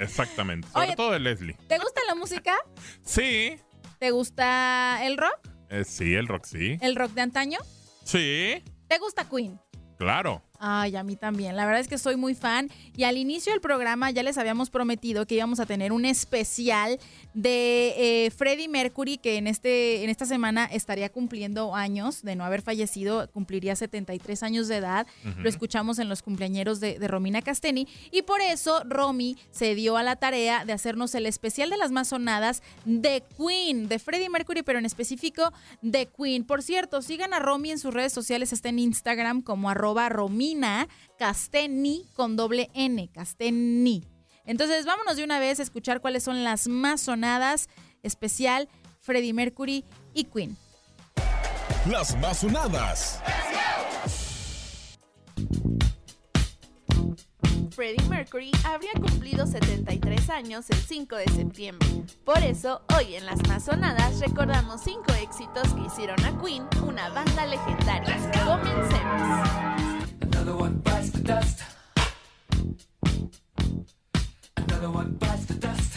Exactamente. Sobre Oye, todo de Leslie. ¿Te gusta la música? Sí. ¿Te gusta el rock? Eh, sí, el rock sí. ¿El rock de antaño? Sí, ¿Te gusta Queen? claro. Ay, a mí también. La verdad es que soy muy fan. Y al inicio del programa ya les habíamos prometido que íbamos a tener un especial de eh, Freddie Mercury, que en, este, en esta semana estaría cumpliendo años de no haber fallecido, cumpliría 73 años de edad. Lo escuchamos en los cumpleañeros de, de Romina Casteni. Y por eso Romy se dio a la tarea de hacernos el especial de las más sonadas de Queen, de Freddie Mercury, pero en específico de Queen. Por cierto, sigan a Romy en sus redes sociales, está en Instagram como arroba Romina Casteni con doble N, Casteni. Entonces vámonos de una vez a escuchar cuáles son las más sonadas, especial Freddie Mercury y Queen. Las más sonadas. Freddie Mercury habría cumplido 73 años el 5 de septiembre. Por eso, hoy en las más sonadas recordamos 5 éxitos que hicieron a Queen una banda legendaria. Comencemos. Another one bites the dust. Another one bites the dust.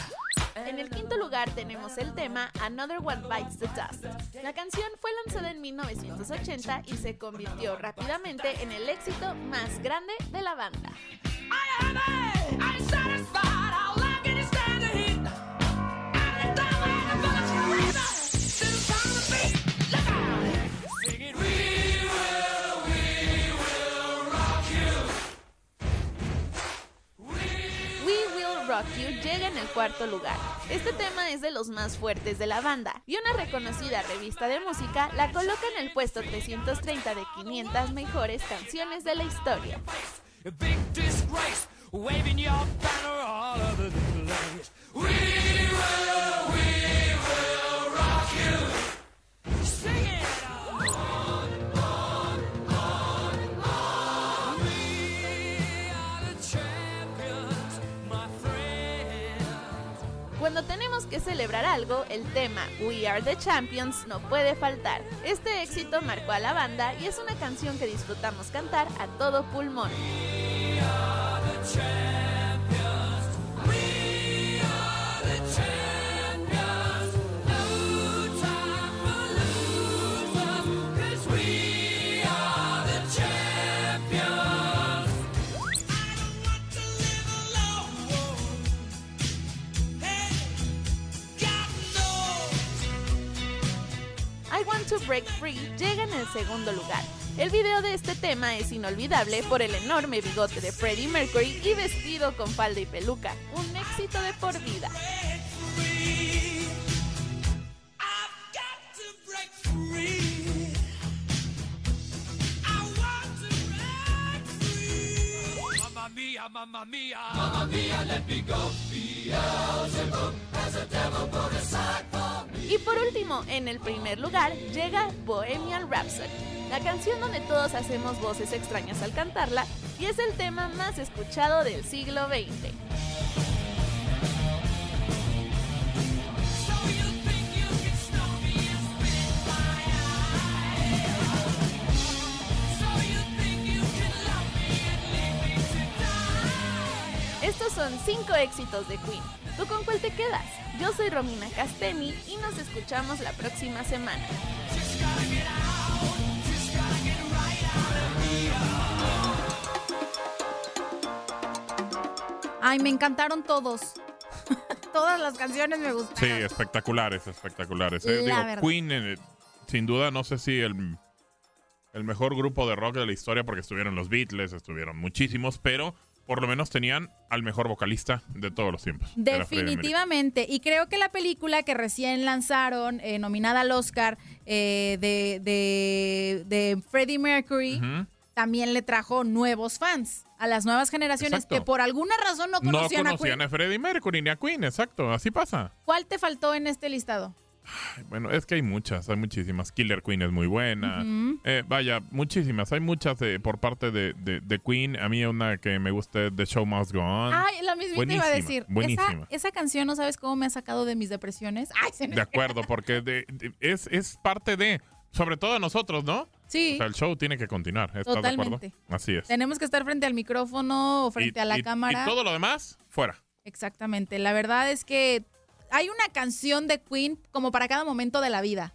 En el quinto lugar tenemos el tema Another One Bites the Dust. La canción fue lanzada en 1980 y se convirtió rápidamente en el éxito más grande de la banda. We llega en el cuarto lugar. Este tema es de los más fuertes de la banda y una reconocida revista de música la coloca en el puesto 330 de 500 mejores canciones de la historia. Celebrar algo, el tema We Are the Champions no puede faltar. Este éxito marcó a la banda y es una canción que disfrutamos cantar a todo pulmón. To Break Free llega en segundo lugar. El video de este tema es inolvidable por el enorme bigote de Freddie Mercury y vestido con falda y peluca, un éxito de por vida. Mamma mia, mamma mia. Mamma mia, let me go. Beelzebub Y por último, en el primer lugar llega Bohemian Rhapsody, la canción donde todos hacemos voces extrañas al cantarla y es el tema más escuchado del siglo XX. Estos son 5 éxitos de Queen. ¿Tú con cuál te quedas? Yo soy Romina Casteni y nos escuchamos la próxima semana. Ay, me encantaron todos. Todas las canciones me Sí, gustaron. espectaculares, espectaculares. eh. La Digo, verdad. Queen, eh, sin duda, no sé si el, el mejor grupo de rock de la historia, porque estuvieron los Beatles, estuvieron muchísimos, pero por lo menos tenían al mejor vocalista de todos los tiempos. Definitivamente. Y creo que la película que recién lanzaron, eh, nominada al Oscar, eh, de, de, de Freddie Mercury, también le trajo nuevos fans a las nuevas generaciones Exacto. que por alguna razón no No conocían, conocían a a. Freddie Mercury ni a Queen, exacto, así pasa. ¿Cuál te faltó en este listado? Bueno, es que hay muchas, hay muchísimas. Killer Queen es muy buena. Eh, vaya, muchísimas. Hay muchas eh, por parte de, de- de Queen. A mí una que me gusta es The Show Must Go On. Ay, la misma te iba a decir. Buenísima. esa canción no sabes cómo me ha sacado de mis depresiones. Ay, se me- De acuerdo, porque de- de- es, es parte de, sobre todo de nosotros, ¿no? Sí. O sea, el show tiene que continuar. ¿Estás de Totalmente. acuerdo? Así es. Tenemos que estar frente al micrófono o frente Y- a la y- cámara. Y todo lo demás, fuera. Exactamente. La verdad es que hay una canción de Queen como para cada momento de la vida.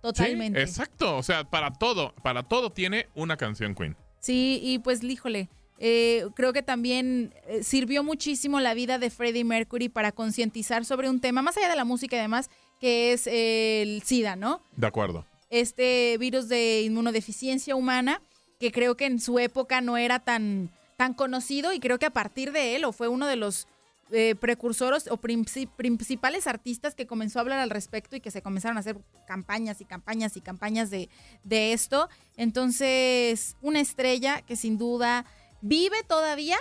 Totalmente. Sí, exacto. O sea, para todo, para todo tiene una canción Queen. Sí, y pues, híjole, eh, creo que también eh, sirvió muchísimo la vida de Freddie Mercury para concientizar sobre un tema, más allá de la música y demás, que es eh, el SIDA, ¿no? De acuerdo. Este virus de inmunodeficiencia humana, que creo que en su época no era tan, tan conocido y creo que a partir de él, o fue uno de los eh, precursores o princi- principales artistas que comenzó a hablar al respecto y que se comenzaron a hacer campañas y campañas y campañas de, de esto. Entonces, una estrella que sin duda vive todavía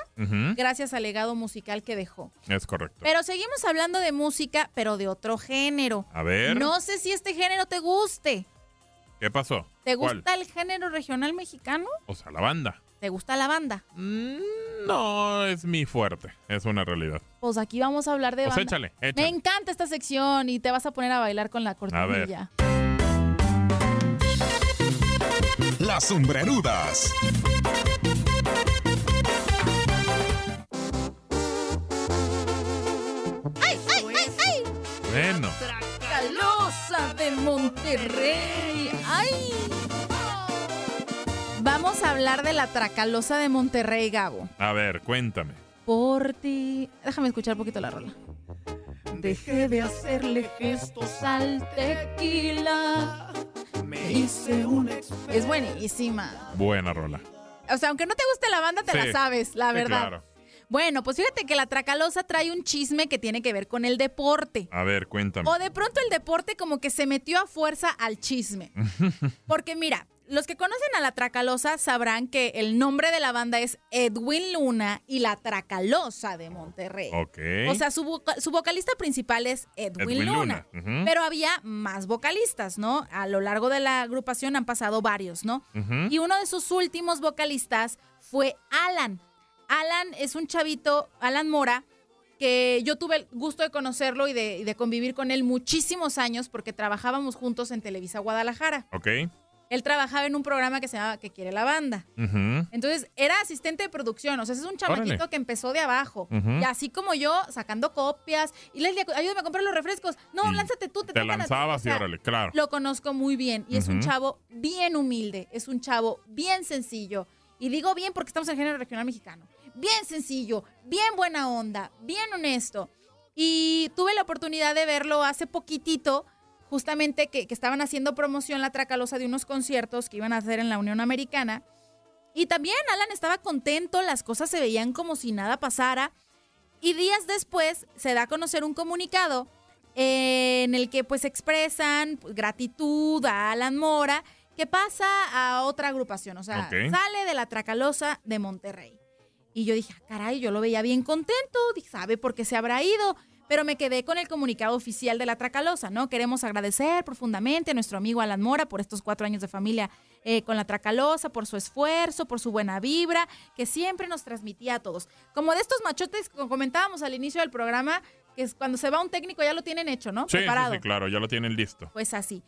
gracias al legado musical que dejó. Es correcto. Pero seguimos hablando de música, pero de otro género. A ver. No sé si este género te guste. ¿Qué pasó? ¿Te ¿Cuál? gusta el género regional mexicano? O sea, la banda. ¿Te gusta la banda? No es mi fuerte. Es una realidad. Pues aquí vamos a hablar de Pues banda. échale, Me échale. encanta esta sección y te vas a poner a bailar con la ver. cortinilla. Las sombrerudas. ¡Ay, ay, ay, ay! Bueno. Tracalosa de Monterrey. ¡Ay! Vamos a hablar de la Tracalosa de Monterrey, Gabo. A ver, cuéntame. Por ti. Déjame escuchar un poquito la rola. Dejé de hacerle gestos al tequila. Me hice un Es buenísima. Buena rola. O sea, aunque no te guste la banda, te Sí. la sabes, la Sí, verdad. claro. Bueno, pues fíjate que la Tracalosa trae un chisme que tiene que ver con el deporte. A ver, cuéntame. O de pronto el deporte como que se metió a fuerza al chisme. Porque mira, los que conocen a la Tracalosa sabrán que el nombre de la banda es Edwin Luna y la Tracalosa de Monterrey. ok. O sea, su, voca- su vocalista principal es Edwin, Edwin Luna. Pero había más vocalistas, ¿no? A lo largo de la agrupación han pasado varios, ¿no? Y uno de sus últimos vocalistas fue Alan. Alan es un chavito, Alan Mora, que yo tuve el gusto de conocerlo y de, y de convivir con él muchísimos años porque trabajábamos juntos en Televisa Guadalajara. Ok. Él trabajaba en un programa que se llamaba Que quiere la banda. Entonces, era asistente de producción, o sea, es un chamaquito Órale. que empezó de abajo. Y así como yo, sacando copias. Y Leslie, ayúdame a comprar los refrescos. No, Y lánzate tú, te, Te tocan a ti. lanzabas O sea, y órale, claro. Lo conozco muy bien y es un chavo bien humilde, es un chavo bien sencillo. Y digo bien porque estamos en el género regional mexicano. Bien sencillo, bien buena onda, bien honesto. Y tuve la oportunidad de verlo hace poquitito justamente que, que estaban haciendo promoción la Tracalosa de unos conciertos que iban a hacer en la Unión Americana. Y también Alan estaba contento, las cosas se veían como si nada pasara. Y días después se da a conocer un comunicado en el que pues expresan pues, gratitud a Alan Mora, que pasa a otra agrupación, o sea, sale de la Tracalosa de Monterrey. Y yo dije, ah, caray, yo lo veía bien contento, dije, sabe por qué se habrá ido. Pero me quedé con el comunicado oficial de la Tracalosa, ¿no? Queremos agradecer profundamente a nuestro amigo Alan Mora por estos cuatro años de familia eh, con la Tracalosa, por su esfuerzo, por su buena vibra, que siempre nos transmitía a todos. Como de estos machotes que comentábamos al inicio del programa, que es cuando se va un técnico ya lo tienen hecho, ¿no? Sí, Preparado. sí, claro, ya lo tienen listo. Pues así.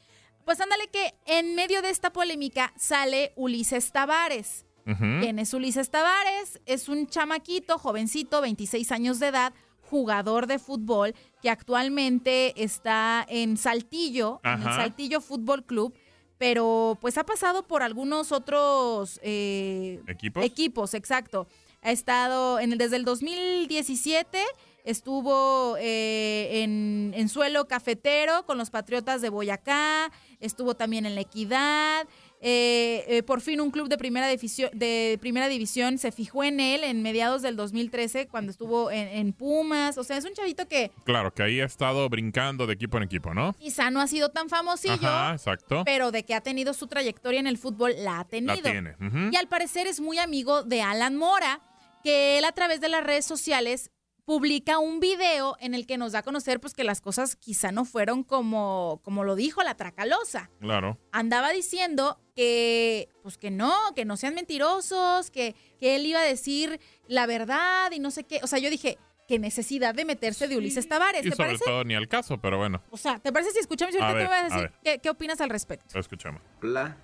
Pues ándale que en medio de esta polémica sale Ulises Tavares. ¿Quién es Ulises Tavares? Es un chamaquito, jovencito, 26 años de edad, jugador de fútbol que actualmente está en Saltillo, en el. Saltillo Fútbol Club, pero pues ha pasado por algunos otros eh, ¿Equipos? Equipos, exacto. Ha estado en desde el 2017, estuvo eh, en, en suelo cafetero con los Patriotas de Boyacá, estuvo también en la Equidad. Eh, eh, por fin un club de primera, división, de primera división se fijó en él en mediados del 2013 cuando estuvo en, en Pumas. O sea, es un chavito que Claro, que ahí ha estado brincando de equipo en equipo, ¿no? quizá no ha sido tan famosillo, Ajá, exacto. pero de que ha tenido su trayectoria en el fútbol la ha tenido. La tiene. Y al parecer es muy amigo de Alan Mora, que él a través de las redes sociales publica un video en el que nos da a conocer pues que las cosas quizá no fueron como, como lo dijo la Tracalosa. Claro. Andaba diciendo que pues que no, que no sean mentirosos, que, que él iba a decir la verdad y no sé qué. O sea, yo dije, qué necesidad de meterse de Ulises Tavares. Y ¿Te sobre parece? todo ni al caso, pero bueno, O sea, ¿te parece si escuchamos y ahorita me vas a decir qué, qué opinas al respecto? escuchamos. Hola,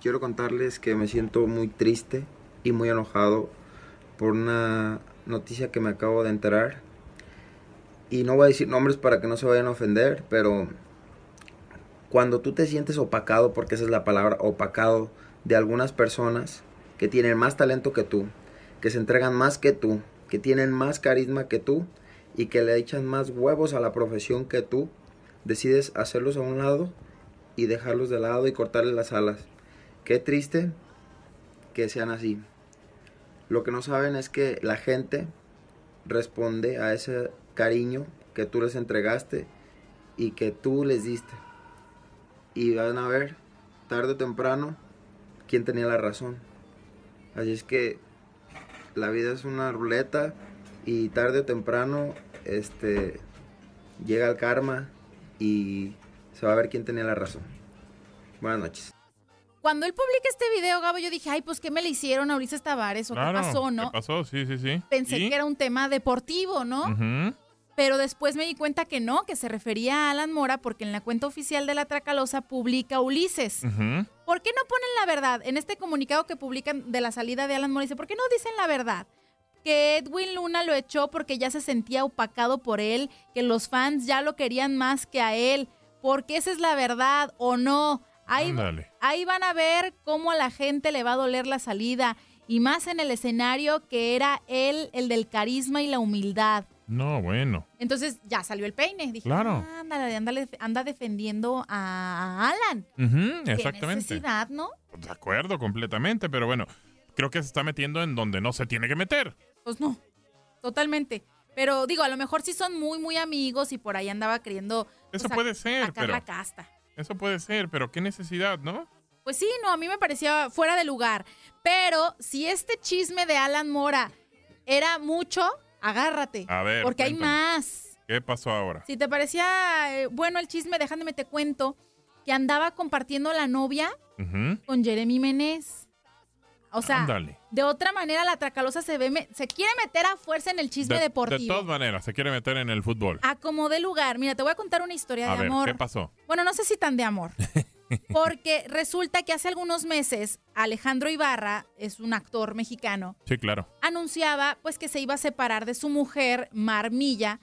quiero contarles que me siento muy triste y muy enojado por una noticia que me acabo de enterar. Y no voy a decir nombres para que no se vayan a ofender, pero cuando tú te sientes opacado, porque esa es la palabra, opacado de algunas personas que tienen más talento que tú, que se entregan más que tú, que tienen más carisma que tú y que le echan más huevos a la profesión que tú, decides hacerlos a un lado y dejarlos de lado y cortarles las alas. Qué triste que sean así. Lo que no saben es que la gente responde a ese cariño que tú les entregaste y que tú les diste. Y van a ver, tarde o temprano, quién tenía la razón. Así es que la vida es una ruleta y tarde o temprano este llega el karma y se va a ver quién tenía la razón. Buenas noches. Cuando él publica este video, Gabo, yo dije, ay, pues, ¿qué me le hicieron a Ulises Tavares? ¿O Claro, qué pasó, no? ¿Qué pasó? Sí, sí, sí. Pensé ¿Y? que era un tema deportivo, ¿no? Ujú. Pero después me di cuenta que no, que se refería a Alan Mora porque en la cuenta oficial de la Tracalosa publica Ulises. ¿Por qué no ponen la verdad? En este comunicado que publican de la salida de Alan Mora dice, ¿por qué no dicen la verdad? Que Edwin Luna lo echó porque ya se sentía opacado por él, que los fans ya lo querían más que a él, porque esa es la verdad o no. Ahí, van a ver cómo a la gente le va a doler la salida y más en el escenario que era él el del carisma y la humildad. No, bueno. Entonces ya salió el peine. Dije, Claro. "Ah, ándale, ándale, anda defendiendo a, Alan. Ujú, Qué exactamente. necesidad, ¿no? De acuerdo, completamente, pero bueno, creo que se está metiendo en donde no se tiene que meter. Pues no, totalmente. Pero digo, a lo mejor sí son muy, muy amigos y por ahí andaba queriendo. pues, Eso sac- puede ser, sacar pero- la casta. Eso puede ser, pero qué necesidad, ¿no? Pues sí, no, a mí me parecía fuera de lugar. Pero si este chisme de Alan Mora era mucho, agárrate. A ver, Porque hay más. ¿Qué pasó ahora? Si te parecía eh, bueno el chisme, déjame te cuento que andaba compartiendo la novia con Jeremy Menez. O sea, de otra manera la Tracalosa se ve, me- se quiere meter a fuerza en el chisme de, de deportivo. todas maneras, se quiere meter en el fútbol. A como de lugar. Mira, te voy a contar una historia A de ver, amor. ¿qué pasó? Bueno, no sé si tan de amor. Porque resulta que hace algunos meses Alejandro Ibarra, es un actor mexicano, Sí, claro. anunciaba pues que se iba a separar de su mujer, Mar Milla,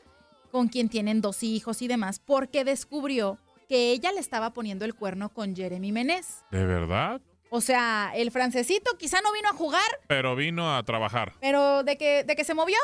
con quien tienen dos hijos y demás, porque descubrió que ella le estaba poniendo el cuerno con Jeremy Menez. ¿De verdad? O sea, el francesito quizá no vino a jugar, Pero vino a trabajar. pero de que, de que se movió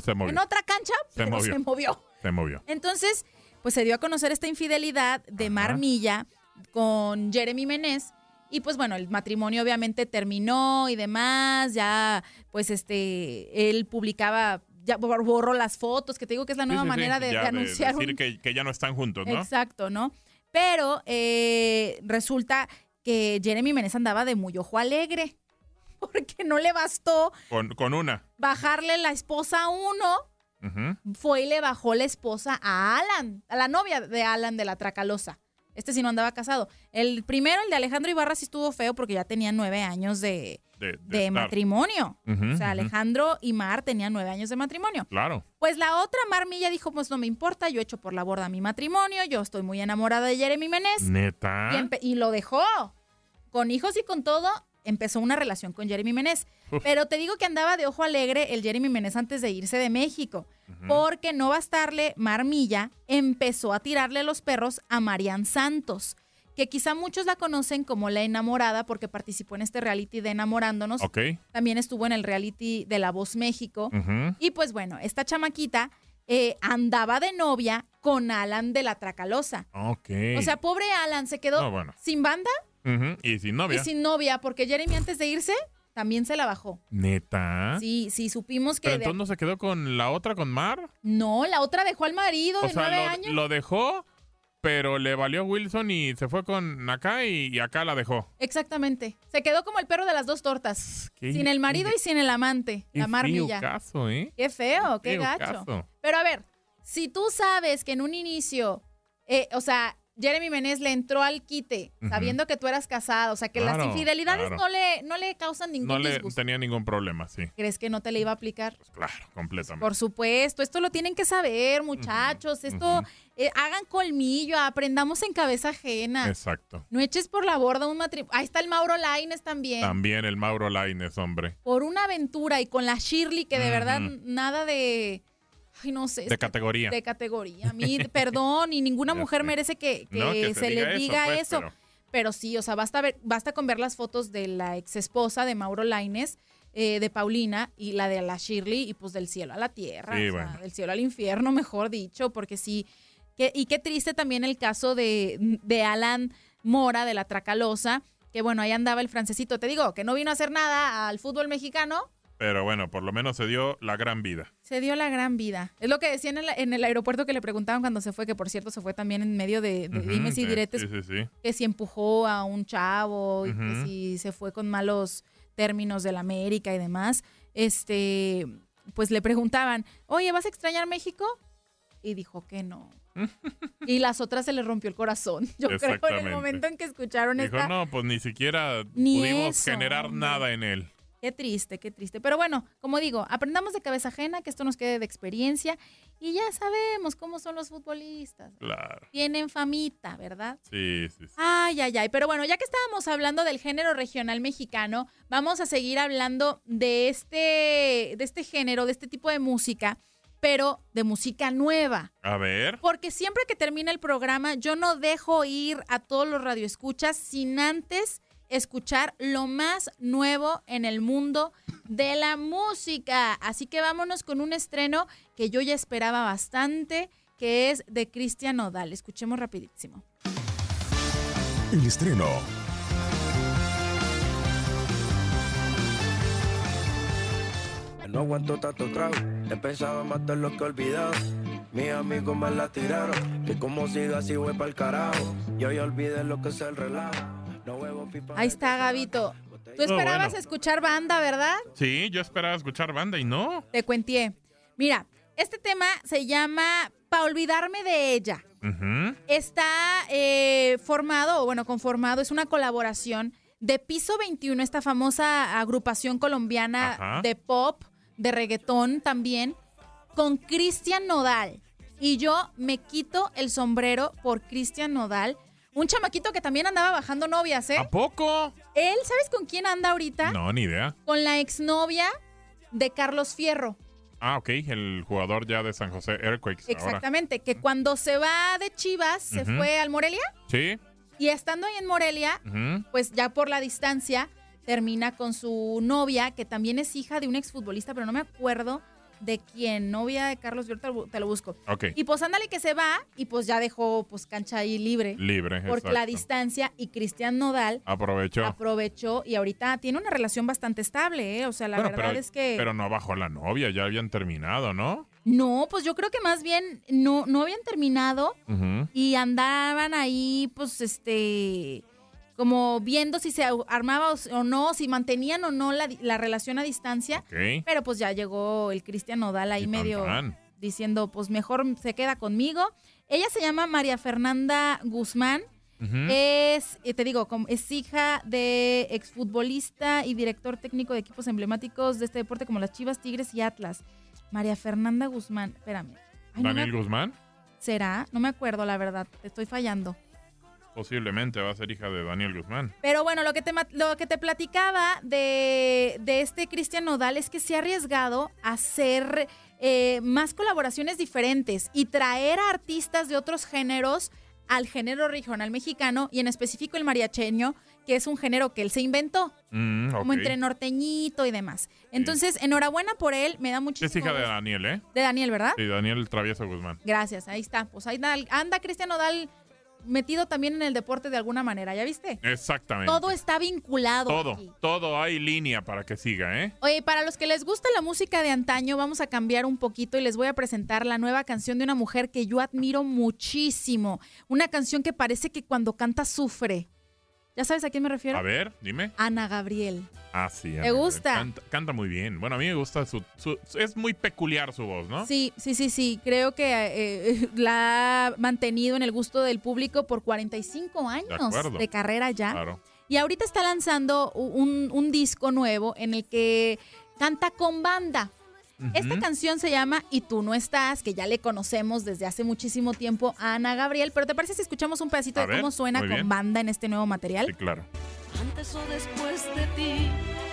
Se movió. en otra cancha, Se pero movió. se movió. Se movió. Entonces, pues se dio a conocer esta infidelidad de Mar Milla con Jeremy Menez. Y pues bueno, el matrimonio obviamente terminó y demás, ya pues este, él publicaba, ya bor- borró las fotos, que te digo que es la nueva sí, sí, manera de, de anunciar decir un, que, que ya no están juntos, ¿no? Exacto, ¿no? Pero eh, resulta que Jeremy Menez andaba de muy ojo alegre, porque no le bastó Con, con una. bajarle la esposa a uno, fue y le bajó la esposa a Alan, a la novia de Alan de la Tracalosa. Este sí no andaba casado. El primero, el de Alejandro Ibarra, sí estuvo feo porque ya tenía nueve años de, De, de de estar. matrimonio. O sea. Alejandro y Mar tenían nueve años de matrimonio. Claro. Pues la otra Mar Milla dijo, pues no me importa, yo echo por la borda mi matrimonio, yo estoy muy enamorada de Jeremy Menez. Neta. Y lo dejó. Con hijos y con todo, empezó una relación con Jeremy Menez. Pero te digo que andaba de ojo alegre el Jeremy Menez antes de irse de México. Porque no bastarle, Marmilla empezó a tirarle los perros a Marian Santos. Que quizá muchos la conocen como la enamorada porque participó en este reality de Enamorándonos. Ok. También estuvo en el reality de La Voz México. Y pues bueno, esta chamaquita eh, andaba de novia con Alan de la Tracalosa. Ok. O sea, pobre Alan se quedó No, bueno. sin banda Y sin novia. y sin novia, porque Jeremy antes de irse también se la bajó. Neta. Sí, sí, supimos que... Pero de- entonces no se quedó con la otra, con Mar. No, la otra dejó al marido O de sea, nueve lo, años. lo dejó, pero le valió Wilson y se fue con acá y, y acá la dejó. Exactamente. Se quedó como el perro de las dos tortas. Qué- sin el marido y sin el amante, Qué la marmilla. caso, ¿eh? Qué feo, qué gacho. caso. Pero a ver, si tú sabes que en un inicio, eh, o sea, Jeremy Menez le entró al quite, sabiendo que tú eras casado, o sea, que las infidelidades claro. no, le, no le causan ningún No le disgusto. tenía ningún problema, sí. ¿Crees que no te le iba a aplicar? Claro, completamente. Por supuesto, esto lo tienen que saber, muchachos. Esto, eh, hagan colmillo, aprendamos en cabeza ajena. Exacto. No eches por la borda un matrimonio. Ahí está el Mauro Laines también. También el Mauro Laines, hombre. Por una aventura y con la Shirley, que de verdad nada de. Ay, no sé. De categoría. De categoría. A mí, perdón, y ninguna mujer merece que, que No, que se, se le diga eso, pues, eso. pero- Pero... sí, o sea, basta, ver, basta con ver las fotos de la ex esposa de Mauro Laines, eh, de Paulina, y la de la Shirley, y pues del cielo a la tierra. Sí, o sea, bueno. del cielo al infierno, mejor dicho, porque sí. Que, y qué triste también el caso de, de Alan Mora, de la Tracalosa, que bueno, ahí andaba el francesito. Te digo, que no vino a hacer nada al fútbol mexicano, Pero bueno, por lo menos se dio la gran vida. se dio la gran vida. Es lo que decían en, la- en el aeropuerto que le preguntaban cuando se fue, que por cierto se fue también en medio de, de Ujú, dimes y diretes, Sí, sí, sí. que si empujó a un chavo y que si se fue con malos términos de la América y demás. Este, pues le preguntaban, oye, ¿vas a extrañar México? Y dijo que no. y las otras se le rompió el corazón. Yo creo en el momento en que escucharon Dijo, esta. no, pues ni siquiera Ni pudimos eso, generar nada en él. Qué triste, qué triste. Pero bueno, como digo, aprendamos de cabeza ajena, que esto nos quede de experiencia y ya sabemos cómo son los futbolistas. Claro. Tienen famita, ¿verdad? Sí, sí, sí. Ay, ay, ay. Pero bueno, ya que estábamos hablando del género regional mexicano, vamos a seguir hablando de este, de este género, de este tipo de música, pero de música nueva. A ver. Porque siempre que termina el programa, yo no dejo ir a todos los radioescuchas sin antes escuchar lo más nuevo en el mundo de la música. Así que vámonos con un estreno que yo ya esperaba bastante, que es de Cristian Nodal. Escuchemos rapidísimo. El estreno. No aguanto tanto trago, he pensado de lo que he olvidado. Mis amigos me la tiraron, que como siga así voy pa'l carajo. Yo ya olvidé lo que es el relajo. Ahí está, Gabito. Tú esperabas bueno. escuchar banda, ¿verdad? Sí, yo esperaba escuchar banda y no. Te cuenté. Mira, este tema se llama Pa' olvidarme de ella. Está eh, formado, o bueno, conformado, es una colaboración de Piso 21, esta famosa agrupación colombiana Ajá. de pop, de reggaetón también, con Cristian Nodal. Y yo me quito el sombrero por Cristian Nodal. Un chamaquito que también andaba bajando novias, ¿eh? ¿A poco? Él, ¿sabes con quién anda ahorita? No, ni idea. Con la exnovia de Carlos Fierro. Ah, ok, el jugador ya de San José Earthquakes ahora. Exactamente, que cuando se va de Chivas, se fue al Morelia. Sí. Y estando ahí en Morelia, pues ya por la distancia, termina con su novia, que también es hija de un exfutbolista, pero no me acuerdo de quién, novia de Carlos Vior, te lo, te lo busco. Ok. Y pues ándale que se va y pues ya dejó pues cancha ahí libre. Libre, Por exacto. la distancia y Cristian Nodal Aprovechó. aprovechó y ahorita tiene una relación bastante estable, ¿eh? O sea, la Bueno, verdad pero, es que... pero no bajó la novia, ya habían terminado, ¿no? No, pues yo creo que más bien no, no habían terminado y andaban ahí, pues, este, como viendo si se armaba o- no, si mantenían o no la, relación a distancia. Pero pues ya llegó el Cristian Nodal ahí medio diciendo, pues mejor se queda conmigo. Ella se llama María Fernanda Guzmán. Es, eh, te digo, es hija de exfutbolista y director técnico de equipos emblemáticos de este deporte como las Chivas, Tigres y Atlas. María Fernanda Guzmán, espérame. Ay, no me Daniel Guzmán, ¿Será? No me acuerdo, la verdad. Te estoy fallando. Posiblemente va a ser hija de Daniel Guzmán. Pero bueno, lo que te, lo que te platicaba de, de este Cristian Nodal es que se ha arriesgado a hacer eh, más colaboraciones diferentes y traer a artistas de otros géneros al género regional mexicano y en específico el mariacheño, que es un género que él se inventó, Mm, como entre norteñito y demás. Entonces, enhorabuena por él, me da muchísimo Es hija de Daniel, ¿eh? de Daniel, ¿verdad? Sí, Daniel Travieso Guzmán. Gracias, ahí está. Pues ahí anda, anda Cristian Nodal metido también en el deporte de alguna manera, ¿ya viste? Exactamente. Todo está vinculado. Todo, aquí. todo hay línea para que siga, ¿eh? Oye, para los que les gusta la música de antaño, vamos a cambiar un poquito y les voy a presentar la nueva canción de una mujer que yo admiro muchísimo. Una canción que parece que cuando canta sufre. ¿Ya sabes a quién me refiero? A ver, dime. Ana Gabriel. Ah, sí. ¿Te Ana, gusta? Canta, canta muy bien. Bueno, a mí me gusta su, su- Es muy peculiar su voz, ¿no? Sí, sí, sí, sí. Creo que eh, la ha mantenido en el gusto del público por 45 años acuerdo. de carrera ya. Claro. Y ahorita está lanzando un, un disco nuevo en el que canta con banda. Esta canción se llama Y tú no estás, que ya le conocemos desde hace muchísimo tiempo a Ana Gabriel, pero ¿te parece si escuchamos un pedacito A de ver, cómo suena con bien. banda en este nuevo material? Sí, claro. Antes o después de ti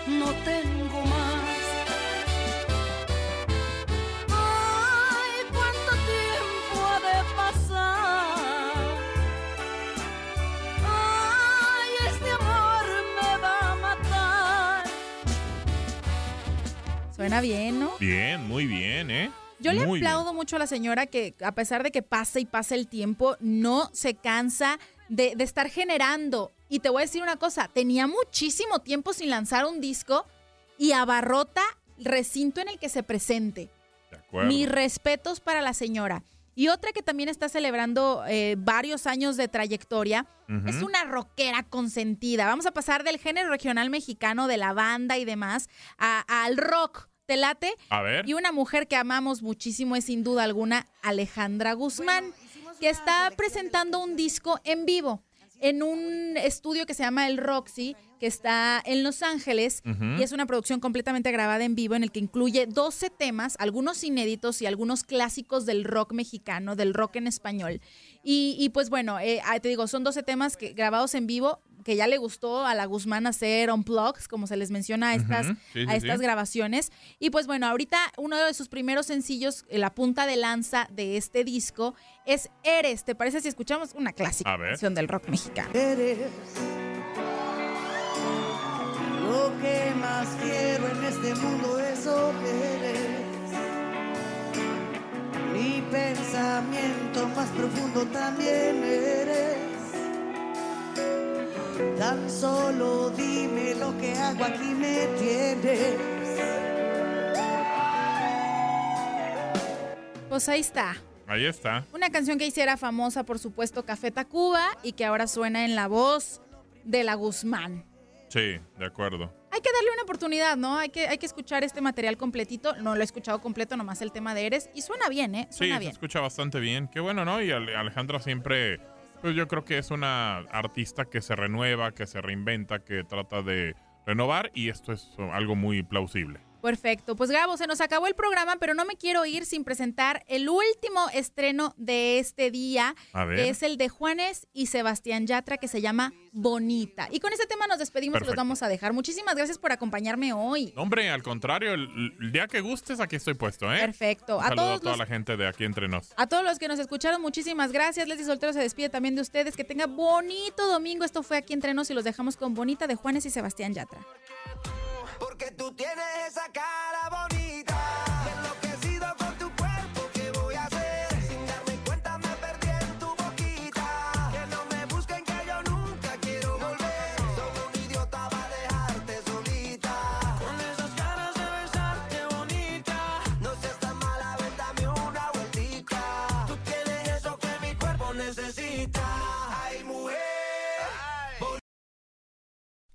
no tengo más. Suena bien, ¿no? Bien, muy bien, ¿eh? Yo le Muy bien. aplaudo mucho a la señora que a pesar de que pasa y pasa el tiempo, no se cansa de, de estar generando. Y te voy a decir una cosa, tenía muchísimo tiempo sin lanzar un disco y abarrota el recinto en el que se presente. De acuerdo. Mis respetos para la señora. Y otra que también está celebrando eh, varios años de trayectoria es una rockera consentida. Vamos a pasar del género regional mexicano, de la banda y demás, a- al rock. ¿Te late? A ver. Y una mujer que amamos muchísimo es sin duda alguna Alejandra Guzmán, que está presentando un disco en vivo en un estudio que se llama El Roxy, que está en Los Ángeles, y es una producción completamente grabada en vivo en el que incluye 12 temas, algunos inéditos y algunos clásicos del rock mexicano, del rock en español. Y, y pues bueno, eh, ah, te digo, son 12 temas que, grabados en vivo que ya le gustó a la Guzmán hacer unplugs, como se les menciona a estas. Sí, a estas sí. grabaciones. Y pues bueno, ahorita uno de sus primeros sencillos, eh, la punta de lanza de este disco, es Eres. ¿Te parece si escuchamos una clásica canción del rock mexicano? Eres lo que más quiero en este mundo, eso eres. Mi pensamiento más profundo también eres. Tan solo dime lo que hago aquí me tienes. Pues ahí está. Ahí está. Una canción que hiciera famosa, por supuesto, Café Tacuba y que ahora suena en la voz de la Guzmán. Sí, de acuerdo. Hay que darle una oportunidad, ¿no? Hay que, hay que escuchar este material completito. No lo he escuchado completo, nomás el tema de Eres. Y suena bien, ¿eh? Sí, Suena se bien. escucha bastante bien. Qué bueno, ¿no? Y Ale- Alejandra siempre, pues yo creo que es una artista que se renueva, que se reinventa, que trata de renovar y esto es algo muy plausible. Perfecto. Pues Gabo, se nos acabó el programa, pero no me quiero ir sin presentar el último estreno de este día. A ver. que Es el de Juanes y Sebastián Yatra, que se llama Bonita. Y con este tema nos despedimos y los vamos a dejar. Muchísimas gracias por acompañarme hoy. No, hombre, al contrario, el, el día que gustes, aquí estoy puesto, ¿eh? Perfecto. Un A saludo a todos toda los- la gente de aquí entre nos. A todos los que nos escucharon, muchísimas gracias. Leslie Soltero se despide también de ustedes. Que tenga bonito domingo. Esto fue aquí entre nos y los dejamos con Bonita de Juanes y Sebastián Yatra. Porque tú tienes esa cara bonita.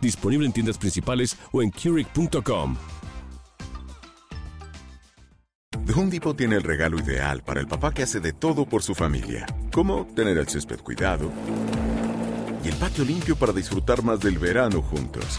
Disponible en tiendas principales o en Keurig.com. The Home Depot tiene el regalo ideal para el papá que hace de todo por su familia, como tener el césped cuidado y el patio limpio para disfrutar más del verano juntos.